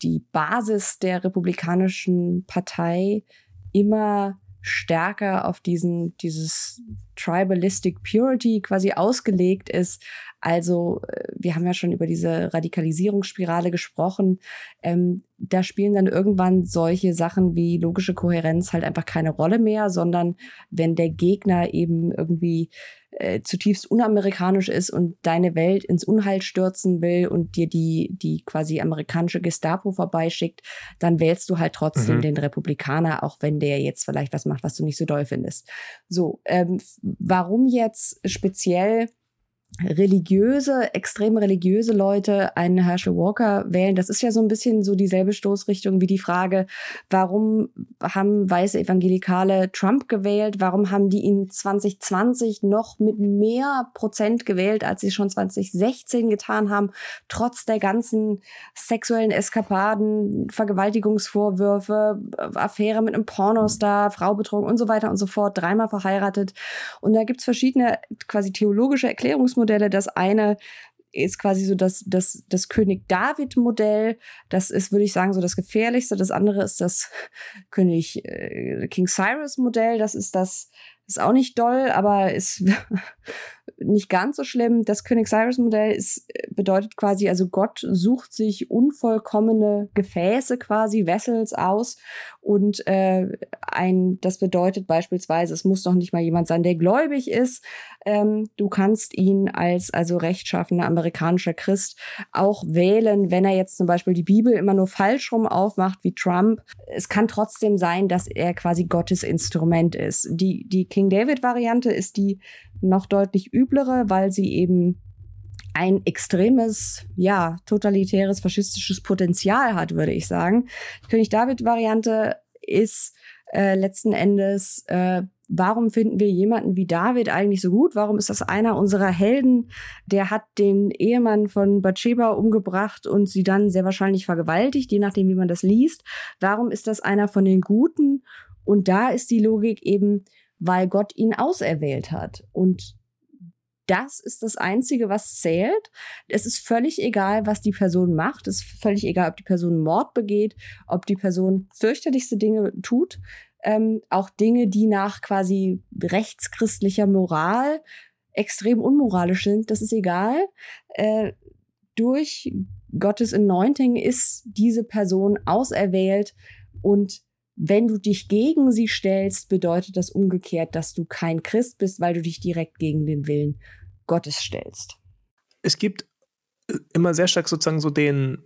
die Basis der Republikanischen Partei immer stärker auf diesen, dieses Tribalistic Purity quasi ausgelegt ist. Also, äh, wir haben ja schon über diese Radikalisierungsspirale gesprochen. Ähm, da spielen dann irgendwann solche Sachen wie logische Kohärenz halt einfach keine Rolle mehr, sondern wenn der Gegner eben irgendwie äh, zutiefst unamerikanisch ist und deine Welt ins Unheil stürzen will und dir die, die quasi amerikanische Gestapo vorbeischickt, dann wählst du halt trotzdem mhm. den Republikaner, auch wenn der jetzt vielleicht was macht, was du nicht so doll findest. So, ähm, warum jetzt speziell religiöse, extrem religiöse Leute einen Herschel Walker wählen, das ist ja so ein bisschen so dieselbe Stoßrichtung wie die Frage, warum haben weiße Evangelikale Trump gewählt? Warum haben die ihn 2020 noch mit mehr Prozent gewählt, als sie schon 2016 getan haben, trotz der ganzen sexuellen Eskapaden, Vergewaltigungsvorwürfe, Affäre mit einem Pornostar, Frau betrogen und so weiter und so fort, dreimal verheiratet. Und da gibt's verschiedene quasi theologische Erklärungsmodelle Geschäftsmodelle. Das eine ist quasi so das, das, das König David-Modell. Das ist, würde ich sagen, so das gefährlichste. Das andere ist das *laughs* König äh, King Cyrus-Modell. Das ist das, ist auch nicht doll, aber ist *laughs* nicht ganz so schlimm. Das König Cyrus Modell äh, bedeutet quasi, also Gott sucht sich unvollkommene Gefäße quasi, Vessels aus und äh, ein, das bedeutet beispielsweise, es muss doch nicht mal jemand sein, der gläubig ist. Ähm, du kannst ihn als also rechtschaffener amerikanischer Christ auch wählen, wenn er jetzt zum Beispiel die Bibel immer nur falsch rum aufmacht wie Trump. Es kann trotzdem sein, dass er quasi Gottes Instrument ist. Die, die King David Variante ist die noch deutlich üblere, weil sie eben ein extremes, ja, totalitäres, faschistisches Potenzial hat, würde ich sagen. Die König David-Variante ist äh, letzten Endes, äh, warum finden wir jemanden wie David eigentlich so gut? Warum ist das einer unserer Helden? Der hat den Ehemann von Bathsheba umgebracht und sie dann sehr wahrscheinlich vergewaltigt, je nachdem, wie man das liest. Warum ist das einer von den Guten? Und da ist die Logik eben, weil Gott ihn auserwählt hat. Und das ist das Einzige, was zählt. Es ist völlig egal, was die Person macht. Es ist völlig egal, ob die Person Mord begeht, ob die Person fürchterlichste Dinge tut. Ähm, auch Dinge, die nach quasi rechtschristlicher Moral extrem unmoralisch sind, das ist egal. Äh, durch Gottes Anointing ist diese Person auserwählt und wenn du dich gegen sie stellst, bedeutet das umgekehrt, dass du kein Christ bist, weil du dich direkt gegen den Willen Gottes stellst. Es gibt äh, immer sehr stark sozusagen so den,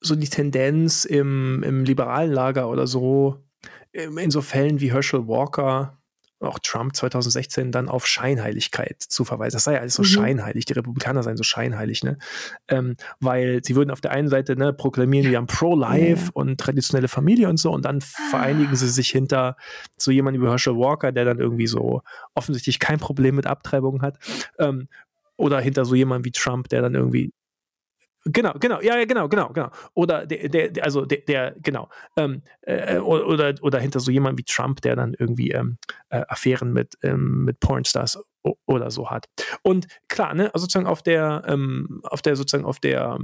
so die Tendenz im, im liberalen Lager oder so, in so Fällen wie Herschel Walker, auch Trump 2016 dann auf Scheinheiligkeit zu verweisen. Das sei alles so mhm. scheinheilig, die Republikaner seien so scheinheilig, ne? Ähm, weil sie würden auf der einen Seite ne, proklamieren, die haben Pro-Life ja. und traditionelle Familie und so, und dann vereinigen sie sich hinter so jemandem wie Herschel Walker, der dann irgendwie so offensichtlich kein Problem mit Abtreibung hat. Ähm, oder hinter so jemandem wie Trump, der dann irgendwie Genau, genau, ja, ja, genau, genau, genau. Oder der, der, also der, der genau, ähm, äh, oder, oder hinter so jemand wie Trump, der dann irgendwie ähm, äh, Affären mit, ähm, mit Pornstars oder so hat. Und klar, ne, also sozusagen auf der, ähm, auf der sozusagen auf der,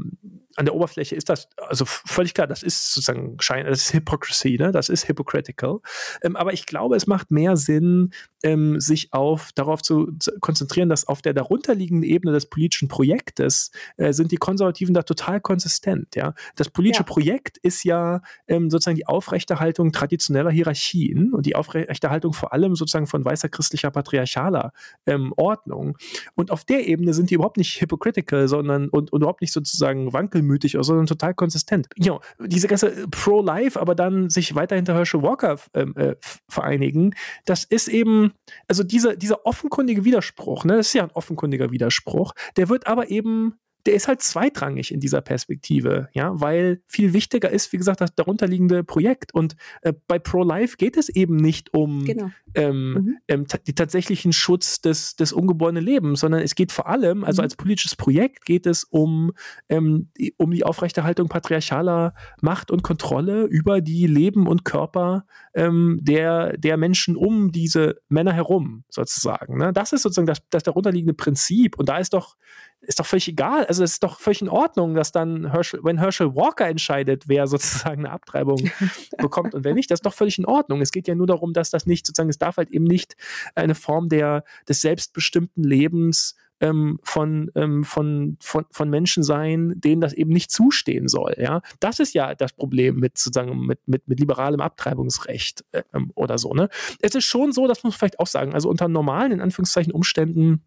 an der Oberfläche ist das, also völlig klar, das ist sozusagen Schein, das ist Hypocrisy, ne, das ist hypocritical. Ähm, aber ich glaube, es macht mehr Sinn, ähm, sich auf darauf zu, zu, konzentrieren, dass auf der darunterliegenden Ebene des politischen Projektes äh, sind die Konservativen da total konsistent. Ja, das politische ja. Projekt ist ja ähm, sozusagen die Aufrechterhaltung traditioneller Hierarchien und die Aufrechterhaltung vor allem sozusagen von weißer christlicher patriarchaler ähm, Ordnung. Und auf der Ebene sind die überhaupt nicht hypocritical, sondern und, und überhaupt nicht sozusagen wankelmütig, sondern total konsistent. You diese ganze Pro-Life, aber dann sich weiter hinter Herschel Walker ähm, äh, vereinigen, das ist eben, also dieser, dieser offenkundige Widerspruch, ne, das ist ja ein offenkundiger Widerspruch, der wird aber eben der ist halt zweitrangig in dieser Perspektive, ja, weil viel wichtiger ist, wie gesagt, das darunterliegende Projekt. Und äh, bei Pro-Life geht es eben nicht um genau. ähm, mhm. ähm, die tatsächlichen Schutz des, des ungeborenen Lebens, sondern es geht vor allem, also mhm. als politisches Projekt geht es um, ähm, die, um die Aufrechterhaltung patriarchaler Macht und Kontrolle über die Leben und Körper ähm, der, der Menschen um diese Männer herum, sozusagen. Ne? Das ist sozusagen das, das darunterliegende Prinzip. Und da ist doch ist doch völlig egal. Also es ist doch völlig in Ordnung, dass dann Herschel, wenn Herschel Walker entscheidet, wer sozusagen eine Abtreibung *laughs* bekommt und wer nicht, das ist doch völlig in Ordnung. Es geht ja nur darum, dass das nicht sozusagen, es darf halt eben nicht eine Form der, des selbstbestimmten Lebens ähm, von, ähm, von, von, von Menschen sein, denen das eben nicht zustehen soll. Ja? Das ist ja das Problem mit sozusagen mit, mit, mit liberalem Abtreibungsrecht äh, oder so. Ne? Es ist schon so, das muss man vielleicht auch sagen, also unter normalen, in Anführungszeichen, Umständen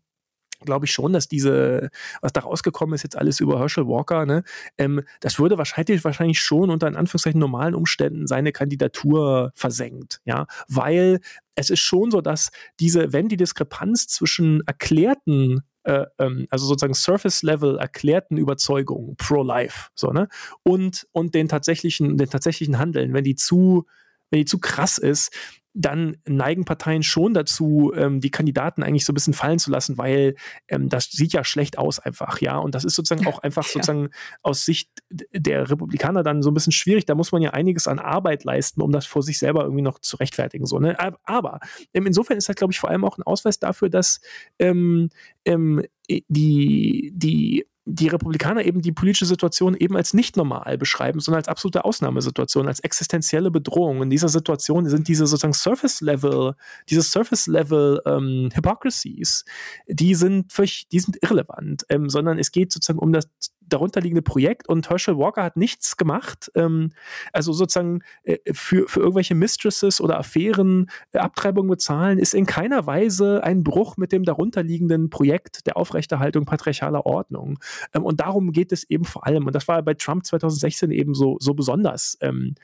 glaube ich schon, dass diese, was da rausgekommen ist, jetzt alles über Herschel Walker, ne, ähm, das würde wahrscheinlich, wahrscheinlich schon unter in Anführungszeichen normalen Umständen seine Kandidatur versenkt, ja, weil es ist schon so, dass diese, wenn die Diskrepanz zwischen erklärten äh, ähm, also sozusagen Surface-Level erklärten Überzeugungen pro-life, so, ne? Und, und den tatsächlichen, den tatsächlichen Handeln, wenn die zu, wenn die zu krass ist, dann neigen Parteien schon dazu, ähm, die Kandidaten eigentlich so ein bisschen fallen zu lassen, weil ähm, das sieht ja schlecht aus einfach, ja. Und das ist sozusagen auch einfach ja. sozusagen aus Sicht der Republikaner dann so ein bisschen schwierig. Da muss man ja einiges an Arbeit leisten, um das vor sich selber irgendwie noch zu rechtfertigen. So, ne? Aber ähm, insofern ist das, glaube ich, vor allem auch ein Ausweis dafür, dass ähm, ähm, die, die die Republikaner eben die politische Situation eben als nicht normal beschreiben, sondern als absolute Ausnahmesituation, als existenzielle Bedrohung. In dieser Situation sind diese sozusagen Surface-Level, diese Surface-Level ähm, die sind die sind irrelevant, ähm, sondern es geht sozusagen um das darunterliegende Projekt und Herschel Walker hat nichts gemacht, ähm, also sozusagen äh, für, für irgendwelche Mistresses oder Affären äh, Abtreibung bezahlen, ist in keiner Weise ein Bruch mit dem darunterliegenden Projekt der Aufrechterhaltung patriarchaler Ordnung. Ähm, und darum geht es eben vor allem. Und das war bei Trump 2016 eben so, so besonders. Ähm,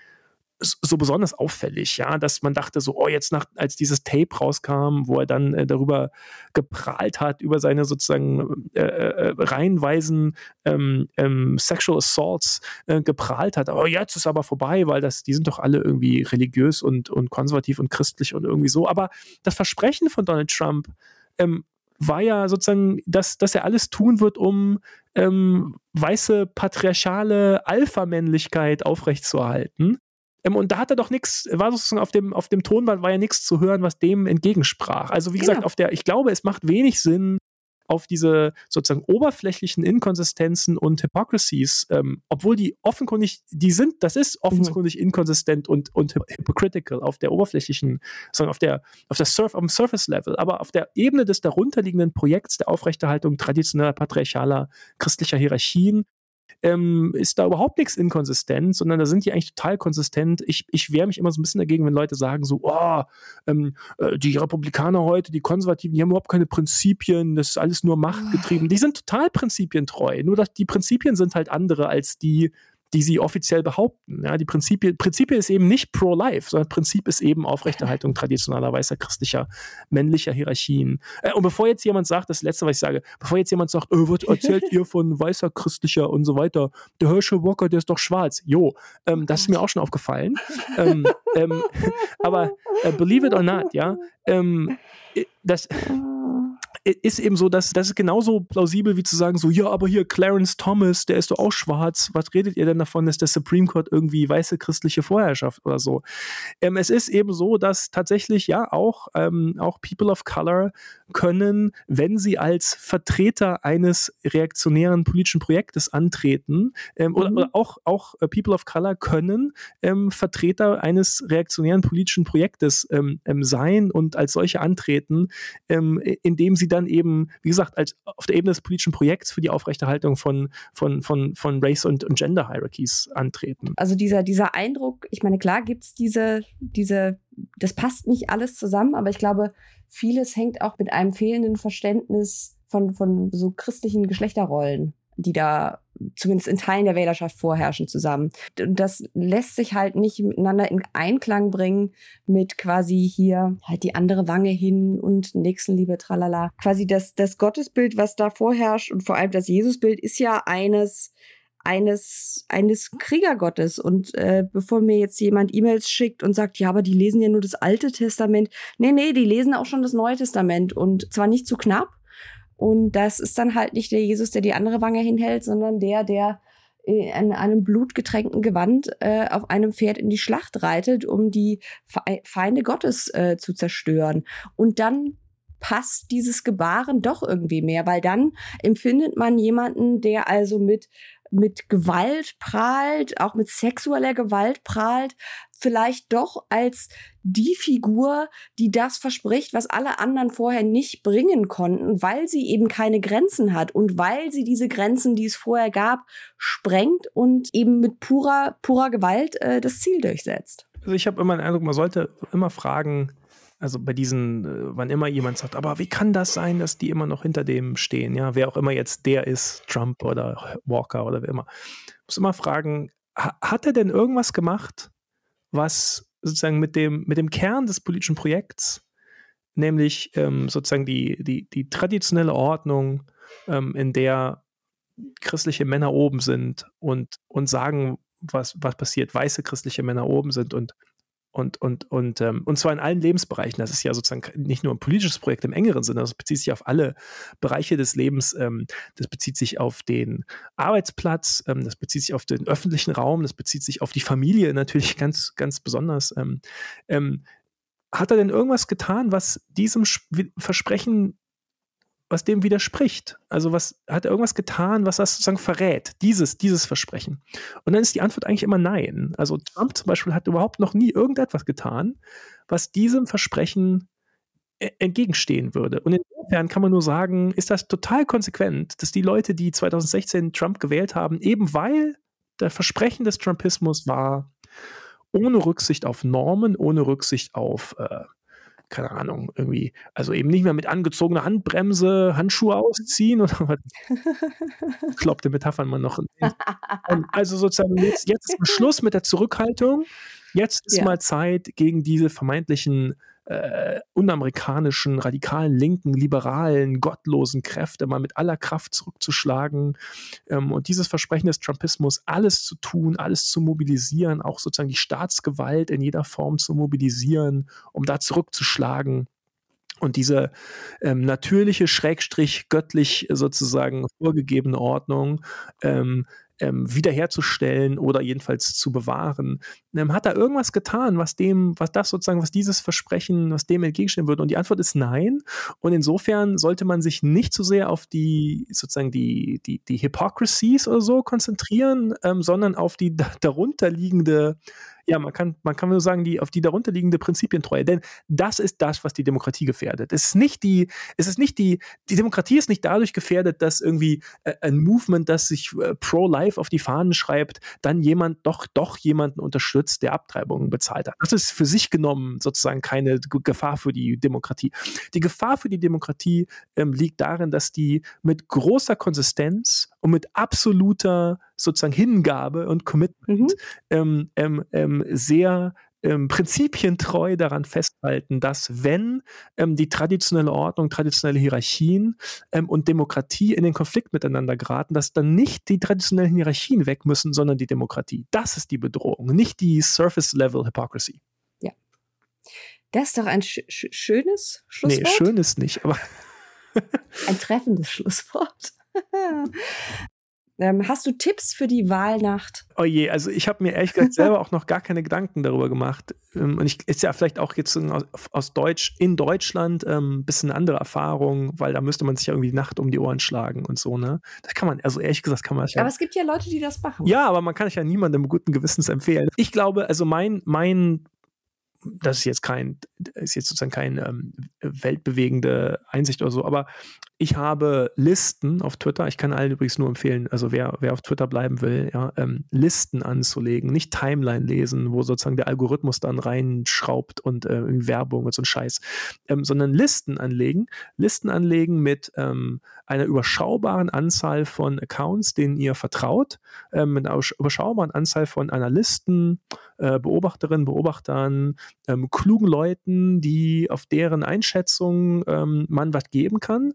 so besonders auffällig, ja, dass man dachte so, oh, jetzt nach, als dieses Tape rauskam, wo er dann äh, darüber geprahlt hat, über seine sozusagen äh, äh, reihenweisen ähm, ähm, Sexual Assaults äh, geprahlt hat, oh, jetzt ist aber vorbei, weil das, die sind doch alle irgendwie religiös und, und konservativ und christlich und irgendwie so. Aber das Versprechen von Donald Trump ähm, war ja sozusagen, dass, dass er alles tun wird, um ähm, weiße patriarchale Alpha-Männlichkeit aufrechtzuerhalten. Ähm, und da hat er doch nichts, war sozusagen auf dem, auf dem Tonband war ja nichts zu hören, was dem entgegensprach. Also wie genau. gesagt, auf der, ich glaube, es macht wenig Sinn, auf diese sozusagen oberflächlichen Inkonsistenzen und Hypocrisies, ähm, obwohl die offenkundig, die sind, das ist offenkundig mhm. inkonsistent und, und hypocritical auf der oberflächlichen, sondern auf der, auf der Surf, am Surface-Level, aber auf der Ebene des darunterliegenden Projekts der Aufrechterhaltung traditioneller patriarchaler christlicher Hierarchien ähm, ist da überhaupt nichts inkonsistent, sondern da sind die eigentlich total konsistent. Ich, ich wehre mich immer so ein bisschen dagegen, wenn Leute sagen so, oh, ähm, äh, die Republikaner heute, die Konservativen, die haben überhaupt keine Prinzipien, das ist alles nur machtgetrieben. Die sind total prinzipientreu, nur dass die Prinzipien sind halt andere als die, die sie offiziell behaupten. Ja, die Prinzipien, Prinzipien ist eben nicht pro-life, sondern Prinzip ist eben Aufrechterhaltung traditioneller weißer christlicher männlicher Hierarchien. Äh, und bevor jetzt jemand sagt, das letzte, was ich sage, bevor jetzt jemand sagt, äh, was erzählt *laughs* ihr von weißer christlicher und so weiter, der Herschel Walker, der ist doch schwarz. Jo, ähm, das ist mir auch schon aufgefallen. ähm, ähm, *laughs* aber äh, believe it or not, ja, ähm, äh, das ist eben so, dass das ist genauso plausibel wie zu sagen, so, ja, aber hier Clarence Thomas, der ist doch auch schwarz. Was redet ihr denn davon, dass der Supreme Court irgendwie weiße christliche Vorherrschaft oder so? Ähm, es ist eben so, dass tatsächlich ja auch, ähm, auch People of Color können, wenn sie als Vertreter eines reaktionären politischen Projektes antreten, ähm, mhm. oder, oder, auch, auch äh, People of Color können ähm, Vertreter eines reaktionären politischen Projektes ähm, ähm, sein und als solche antreten, indem sie dann eben, wie gesagt, als auf der Ebene des politischen Projekts für die Aufrechterhaltung von, von, von, von Race- und, und Gender-Hierarchies antreten. Also dieser, dieser Eindruck, ich meine, klar gibt es diese, diese, das passt nicht alles zusammen, aber ich glaube, vieles hängt auch mit einem fehlenden Verständnis von, von so christlichen Geschlechterrollen die da zumindest in Teilen der Wählerschaft vorherrschen, zusammen. Und das lässt sich halt nicht miteinander in Einklang bringen mit quasi hier halt die andere Wange hin und Nächstenliebe, tralala. Quasi das, das Gottesbild, was da vorherrscht und vor allem das Jesusbild ist ja eines, eines, eines Kriegergottes. Und äh, bevor mir jetzt jemand E-Mails schickt und sagt, ja, aber die lesen ja nur das Alte Testament. Nee, nee, die lesen auch schon das Neue Testament und zwar nicht zu knapp. Und das ist dann halt nicht der Jesus, der die andere Wange hinhält, sondern der, der in einem blutgetränkten Gewand äh, auf einem Pferd in die Schlacht reitet, um die Feinde Gottes äh, zu zerstören. Und dann passt dieses Gebaren doch irgendwie mehr, weil dann empfindet man jemanden, der also mit mit Gewalt prahlt, auch mit sexueller Gewalt prahlt, vielleicht doch als die Figur, die das verspricht, was alle anderen vorher nicht bringen konnten, weil sie eben keine Grenzen hat und weil sie diese Grenzen, die es vorher gab, sprengt und eben mit purer, purer Gewalt äh, das Ziel durchsetzt. Also ich habe immer den Eindruck, man sollte immer fragen, also bei diesen, äh, wann immer jemand sagt, aber wie kann das sein, dass die immer noch hinter dem stehen? Ja, wer auch immer jetzt der ist, Trump oder Walker oder wer immer. Muss immer fragen, hat er denn irgendwas gemacht, was sozusagen mit dem, mit dem Kern des politischen Projekts, nämlich ähm, sozusagen die, die, die traditionelle Ordnung, ähm, in der christliche Männer oben sind und, und sagen, was, was passiert, weiße christliche Männer oben sind und und, und, und, ähm, und zwar in allen Lebensbereichen. Das ist ja sozusagen nicht nur ein politisches Projekt im engeren Sinne, das bezieht sich auf alle Bereiche des Lebens. Ähm, das bezieht sich auf den Arbeitsplatz, ähm, das bezieht sich auf den öffentlichen Raum, das bezieht sich auf die Familie natürlich ganz, ganz besonders. Ähm, ähm, hat er denn irgendwas getan, was diesem Versprechen was dem widerspricht. Also was hat er irgendwas getan, was das sozusagen verrät, dieses, dieses Versprechen. Und dann ist die Antwort eigentlich immer nein. Also Trump zum Beispiel hat überhaupt noch nie irgendetwas getan, was diesem Versprechen e, entgegenstehen würde. Und insofern kann man nur sagen, ist das total konsequent, dass die Leute, die 2016 Trump gewählt haben, eben weil der Versprechen des Trumpismus war, ohne Rücksicht auf Normen, ohne Rücksicht auf äh, keine Ahnung, irgendwie, also eben nicht mehr mit angezogener Handbremse Handschuhe ausziehen oder was? *laughs* Kloppte Metaphern man noch. also sozusagen, jetzt, jetzt ist Schluss mit der Zurückhaltung. Jetzt ist ja. mal Zeit, gegen diese vermeintlichen äh, unamerikanischen, radikalen, linken, liberalen, gottlosen Kräfte mal mit aller Kraft zurückzuschlagen. Ähm, und dieses Versprechen des Trumpismus, alles zu tun, alles zu mobilisieren, auch sozusagen die Staatsgewalt in jeder Form zu mobilisieren, um da zurückzuschlagen. Und diese ähm, natürliche, schrägstrich göttlich sozusagen vorgegebene Ordnung ähm, ähm, wiederherzustellen oder jedenfalls zu bewahren. Ähm, hat er irgendwas getan, was dem, was das sozusagen, was dieses Versprechen, was dem entgegenstehen würde? Und die Antwort ist nein. Und insofern sollte man sich nicht so sehr auf die sozusagen die, die, die Hypocrisies oder so konzentrieren, ähm, sondern auf die darunterliegende ja, man kann, man kann nur sagen, die, auf die darunterliegende Prinzipientreue. Denn das ist das, was die Demokratie gefährdet. Es ist nicht die, es ist nicht die, die Demokratie ist nicht dadurch gefährdet, dass irgendwie äh, ein Movement, das sich äh, pro-life auf die Fahnen schreibt, dann jemand doch, doch jemanden unterstützt, der Abtreibungen bezahlt hat. Das ist für sich genommen sozusagen keine Gefahr für die Demokratie. Die Gefahr für die Demokratie ähm, liegt darin, dass die mit großer Konsistenz und mit absoluter sozusagen Hingabe und Commitment mhm. ähm, ähm, ähm, sehr ähm, prinzipientreu daran festhalten, dass wenn ähm, die traditionelle Ordnung, traditionelle Hierarchien ähm, und Demokratie in den Konflikt miteinander geraten, dass dann nicht die traditionellen Hierarchien weg müssen, sondern die Demokratie. Das ist die Bedrohung, nicht die Surface-Level Hypocrisy. Ja. Das ist doch ein sch schönes Schlusswort. Nee, schönes nicht, aber. ein treffendes Schlusswort. *laughs* Ähm, hast du Tipps für die Wahlnacht? Oh je, also ich habe mir ehrlich gesagt *laughs* selber auch noch gar keine Gedanken darüber gemacht. Ähm, und ich ist ja vielleicht auch jetzt aus, aus Deutsch in Deutschland ein ähm, bisschen eine andere Erfahrung, weil da müsste man sich ja irgendwie die Nacht um die Ohren schlagen und so, ne? Das kann man, also ehrlich gesagt, kann man das ja. Aber es gibt ja Leute, die das machen. Ja, aber man kann es ja niemandem guten Gewissens empfehlen. Ich glaube, also mein, mein das ist jetzt kein, ist jetzt sozusagen keine ähm, weltbewegende Einsicht oder so, aber ich habe Listen auf Twitter. Ich kann allen übrigens nur empfehlen, also wer, wer auf Twitter bleiben will, ja, ähm, Listen anzulegen, nicht Timeline lesen, wo sozusagen der Algorithmus dann reinschraubt und äh, Werbung und so ein Scheiß, ähm, sondern Listen anlegen. Listen anlegen mit ähm, einer überschaubaren Anzahl von Accounts, denen ihr vertraut, ähm, mit einer überschaubaren Anzahl von Analysten, äh, Beobachterinnen, Beobachtern, ähm, klugen Leuten, die auf deren Einschätzung ähm, man was geben kann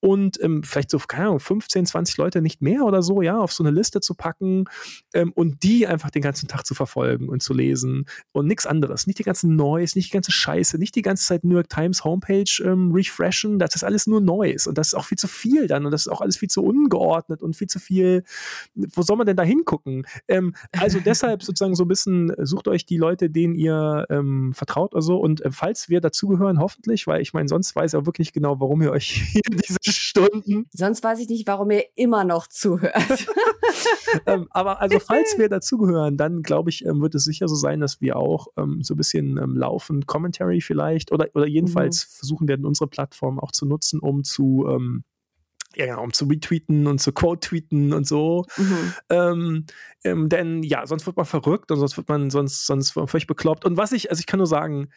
und ähm, vielleicht so, keine Ahnung, 15, 20 Leute nicht mehr oder so, ja, auf so eine Liste zu packen ähm, und die einfach den ganzen Tag zu verfolgen und zu lesen und nichts anderes. Nicht die ganzen Noise, nicht die ganze Scheiße, nicht die ganze Zeit New York Times Homepage ähm, refreshen, das ist alles nur Noise und das ist auch viel zu viel dann und das ist auch alles viel zu ungeordnet und viel zu viel, wo soll man denn da hingucken? Ähm, also *laughs* deshalb sozusagen so ein bisschen, sucht euch die Leute, denen ihr ähm, vertraut oder so und äh, falls wir dazugehören, hoffentlich, weil ich meine, sonst weiß er wirklich genau, warum ihr euch *laughs* hier diese Stunden. Sonst weiß ich nicht, warum ihr immer noch zuhört. *laughs* ähm, aber also, falls wir *laughs* dazugehören, dann glaube ich, ähm, wird es sicher so sein, dass wir auch ähm, so ein bisschen ähm, laufend Commentary vielleicht oder, oder jedenfalls mhm. versuchen werden, unsere Plattform auch zu nutzen, um zu ähm, ja, genau, um zu retweeten und zu quote-tweeten und so. Mhm. Ähm, ähm, denn ja, sonst wird man verrückt und sonst wird man sonst, sonst völlig bekloppt. Und was ich, also ich kann nur sagen,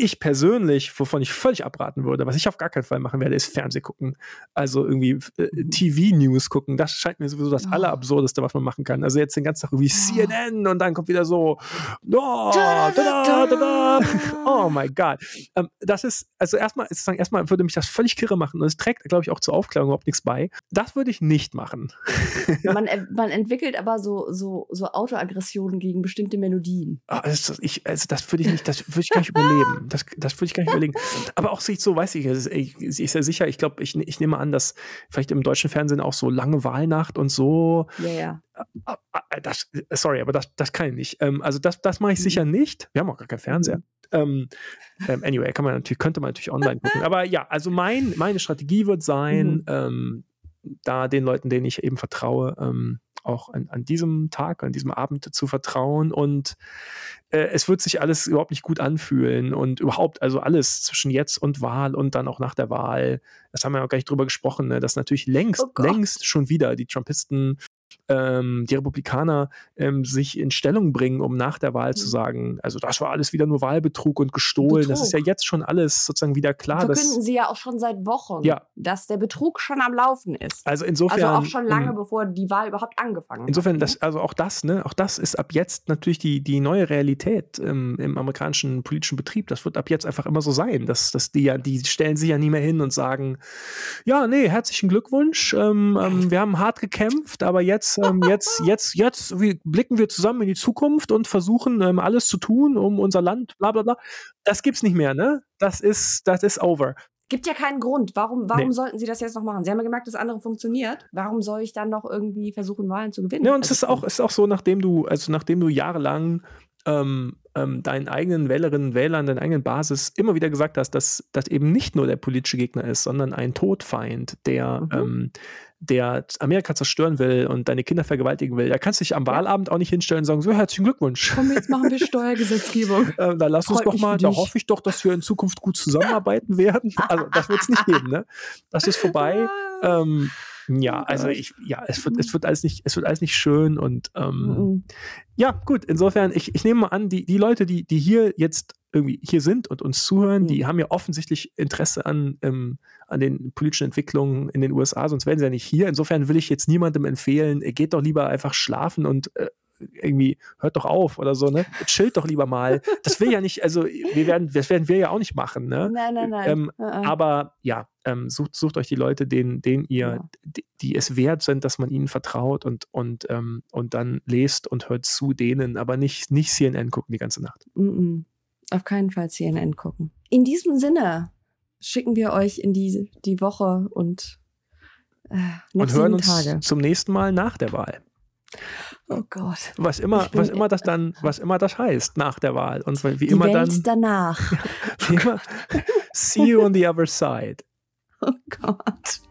ich persönlich, wovon ich völlig abraten würde, was ich auf gar keinen Fall machen werde, ist Fernseh gucken. Also irgendwie äh, mhm. TV-News gucken. Das scheint mir sowieso das oh. Allerabsurdeste, was man machen kann. Also jetzt den ganzen Tag irgendwie oh. CNN und dann kommt wieder so, oh, da, da, da, oh mein Gott. Ähm, das ist, also erstmal, sozusagen, erstmal würde mich das völlig kirre machen und es trägt, glaube ich, auch zur Aufklärung überhaupt nichts bei. Das würde ich nicht machen. man, *laughs* man entwickelt aber so, so, so Autoaggressionen gegen bestimmte Melodien. Oh, das, ich, also das würde ich nicht, das würde ich gar nicht überleben das, das würde ich gar nicht überlegen. Aber auch sich so, weiß ich, ich, ist ja sicher, ich glaube, ich, ich nehme an, dass vielleicht im deutschen Fernsehen auch so lange Wahlnacht und so. Ja, ja. Äh, äh, das, sorry, aber das, das kann ich nicht. Ähm, also das, das mache ich mhm. sicher nicht. Wir haben auch gar keinen Fernseher. Mhm. Ähm, ähm, anyway, kann man natürlich, könnte man natürlich online gucken. Aber ja, also mein, meine Strategie wird sein, mhm. ähm, da den Leuten, denen ich eben vertraue, ähm, auch an, an diesem Tag, an diesem Abend zu vertrauen und äh, es wird sich alles überhaupt nicht gut anfühlen und überhaupt, also alles zwischen jetzt und Wahl und dann auch nach der Wahl, das haben wir auch gar nicht drüber gesprochen, ne, dass natürlich längst, oh längst schon wieder die Trumpisten ähm, die Republikaner ähm, sich in Stellung bringen, um nach der Wahl mhm. zu sagen, also das war alles wieder nur Wahlbetrug und gestohlen. Betrug. Das ist ja jetzt schon alles sozusagen wieder klar. Verkünden dass, sie ja auch schon seit Wochen, ja. dass der Betrug schon am Laufen ist. Also insofern. Also auch schon lange, ähm, bevor die Wahl überhaupt angefangen insofern hat. Insofern, ne? also auch das, ne, auch das ist ab jetzt natürlich die, die neue Realität ähm, im amerikanischen politischen Betrieb. Das wird ab jetzt einfach immer so sein. Dass, dass die ja, die stellen sich ja nie mehr hin und sagen, ja, nee, herzlichen Glückwunsch. Ähm, ähm, wir haben hart gekämpft, aber jetzt, ähm, jetzt, jetzt, jetzt blicken wir zusammen in die Zukunft und versuchen ähm, alles zu tun, um unser Land, bla bla bla. Das gibt's nicht mehr, ne? Das ist, das ist over. Gibt ja keinen Grund. Warum, warum nee. sollten sie das jetzt noch machen? Sie haben ja gemerkt, dass andere funktioniert. Warum soll ich dann noch irgendwie versuchen, Wahlen zu gewinnen? Ja, und es ist auch, ist auch so, nachdem du, also nachdem du jahrelang ähm, ähm, deinen eigenen Wählerinnen und Wählern, deiner eigenen Basis immer wieder gesagt hast, dass das eben nicht nur der politische Gegner ist, sondern ein Todfeind, der, mhm. ähm, der Amerika zerstören will und deine Kinder vergewaltigen will, da kannst du dich am Wahlabend auch nicht hinstellen und sagen, so herzlichen Glückwunsch. Komm, jetzt machen wir *laughs* Steuergesetzgebung. äh, da lass uns doch mal, da hoffe ich doch, dass wir in Zukunft gut *laughs* zusammenarbeiten werden. Also das wird es nicht geben, ne? Das ist vorbei. *laughs* ähm, ja, also ich, ja, es wird, es wird alles nicht, es wird alles nicht schön und ähm, mhm. ja, gut, insofern, ich, ich nehme mal an, die, die Leute, die, die hier jetzt irgendwie hier sind und uns zuhören, mhm. die haben ja offensichtlich Interesse an, ähm, an den politischen Entwicklungen in den USA, sonst wären sie ja nicht hier. Insofern will ich jetzt niemandem empfehlen, geht doch lieber einfach schlafen und äh, irgendwie hört doch auf oder so, ne? Chillt doch lieber mal. Das will ja nicht, also wir werden, das werden wir ja auch nicht machen, ne? Nein, nein, nein. Ähm, uh -uh. Aber ja, ähm, sucht, sucht euch die Leute, denen, denen ihr, ja. die, die, es wert sind, dass man ihnen vertraut und, und, ähm, und dann lest und hört zu denen, aber nicht, nicht CNN gucken die ganze Nacht. Mm -mm. Auf keinen Fall CNN gucken. In diesem Sinne schicken wir euch in die, die Woche und äh, und hören uns Tage. zum nächsten Mal nach der Wahl. Oh Gott. Was immer, was immer das dann, was immer das heißt nach der Wahl. Und wie Die immer Welt dann. danach. *laughs* wie immer, see you on the other side. *laughs* Oh Gott.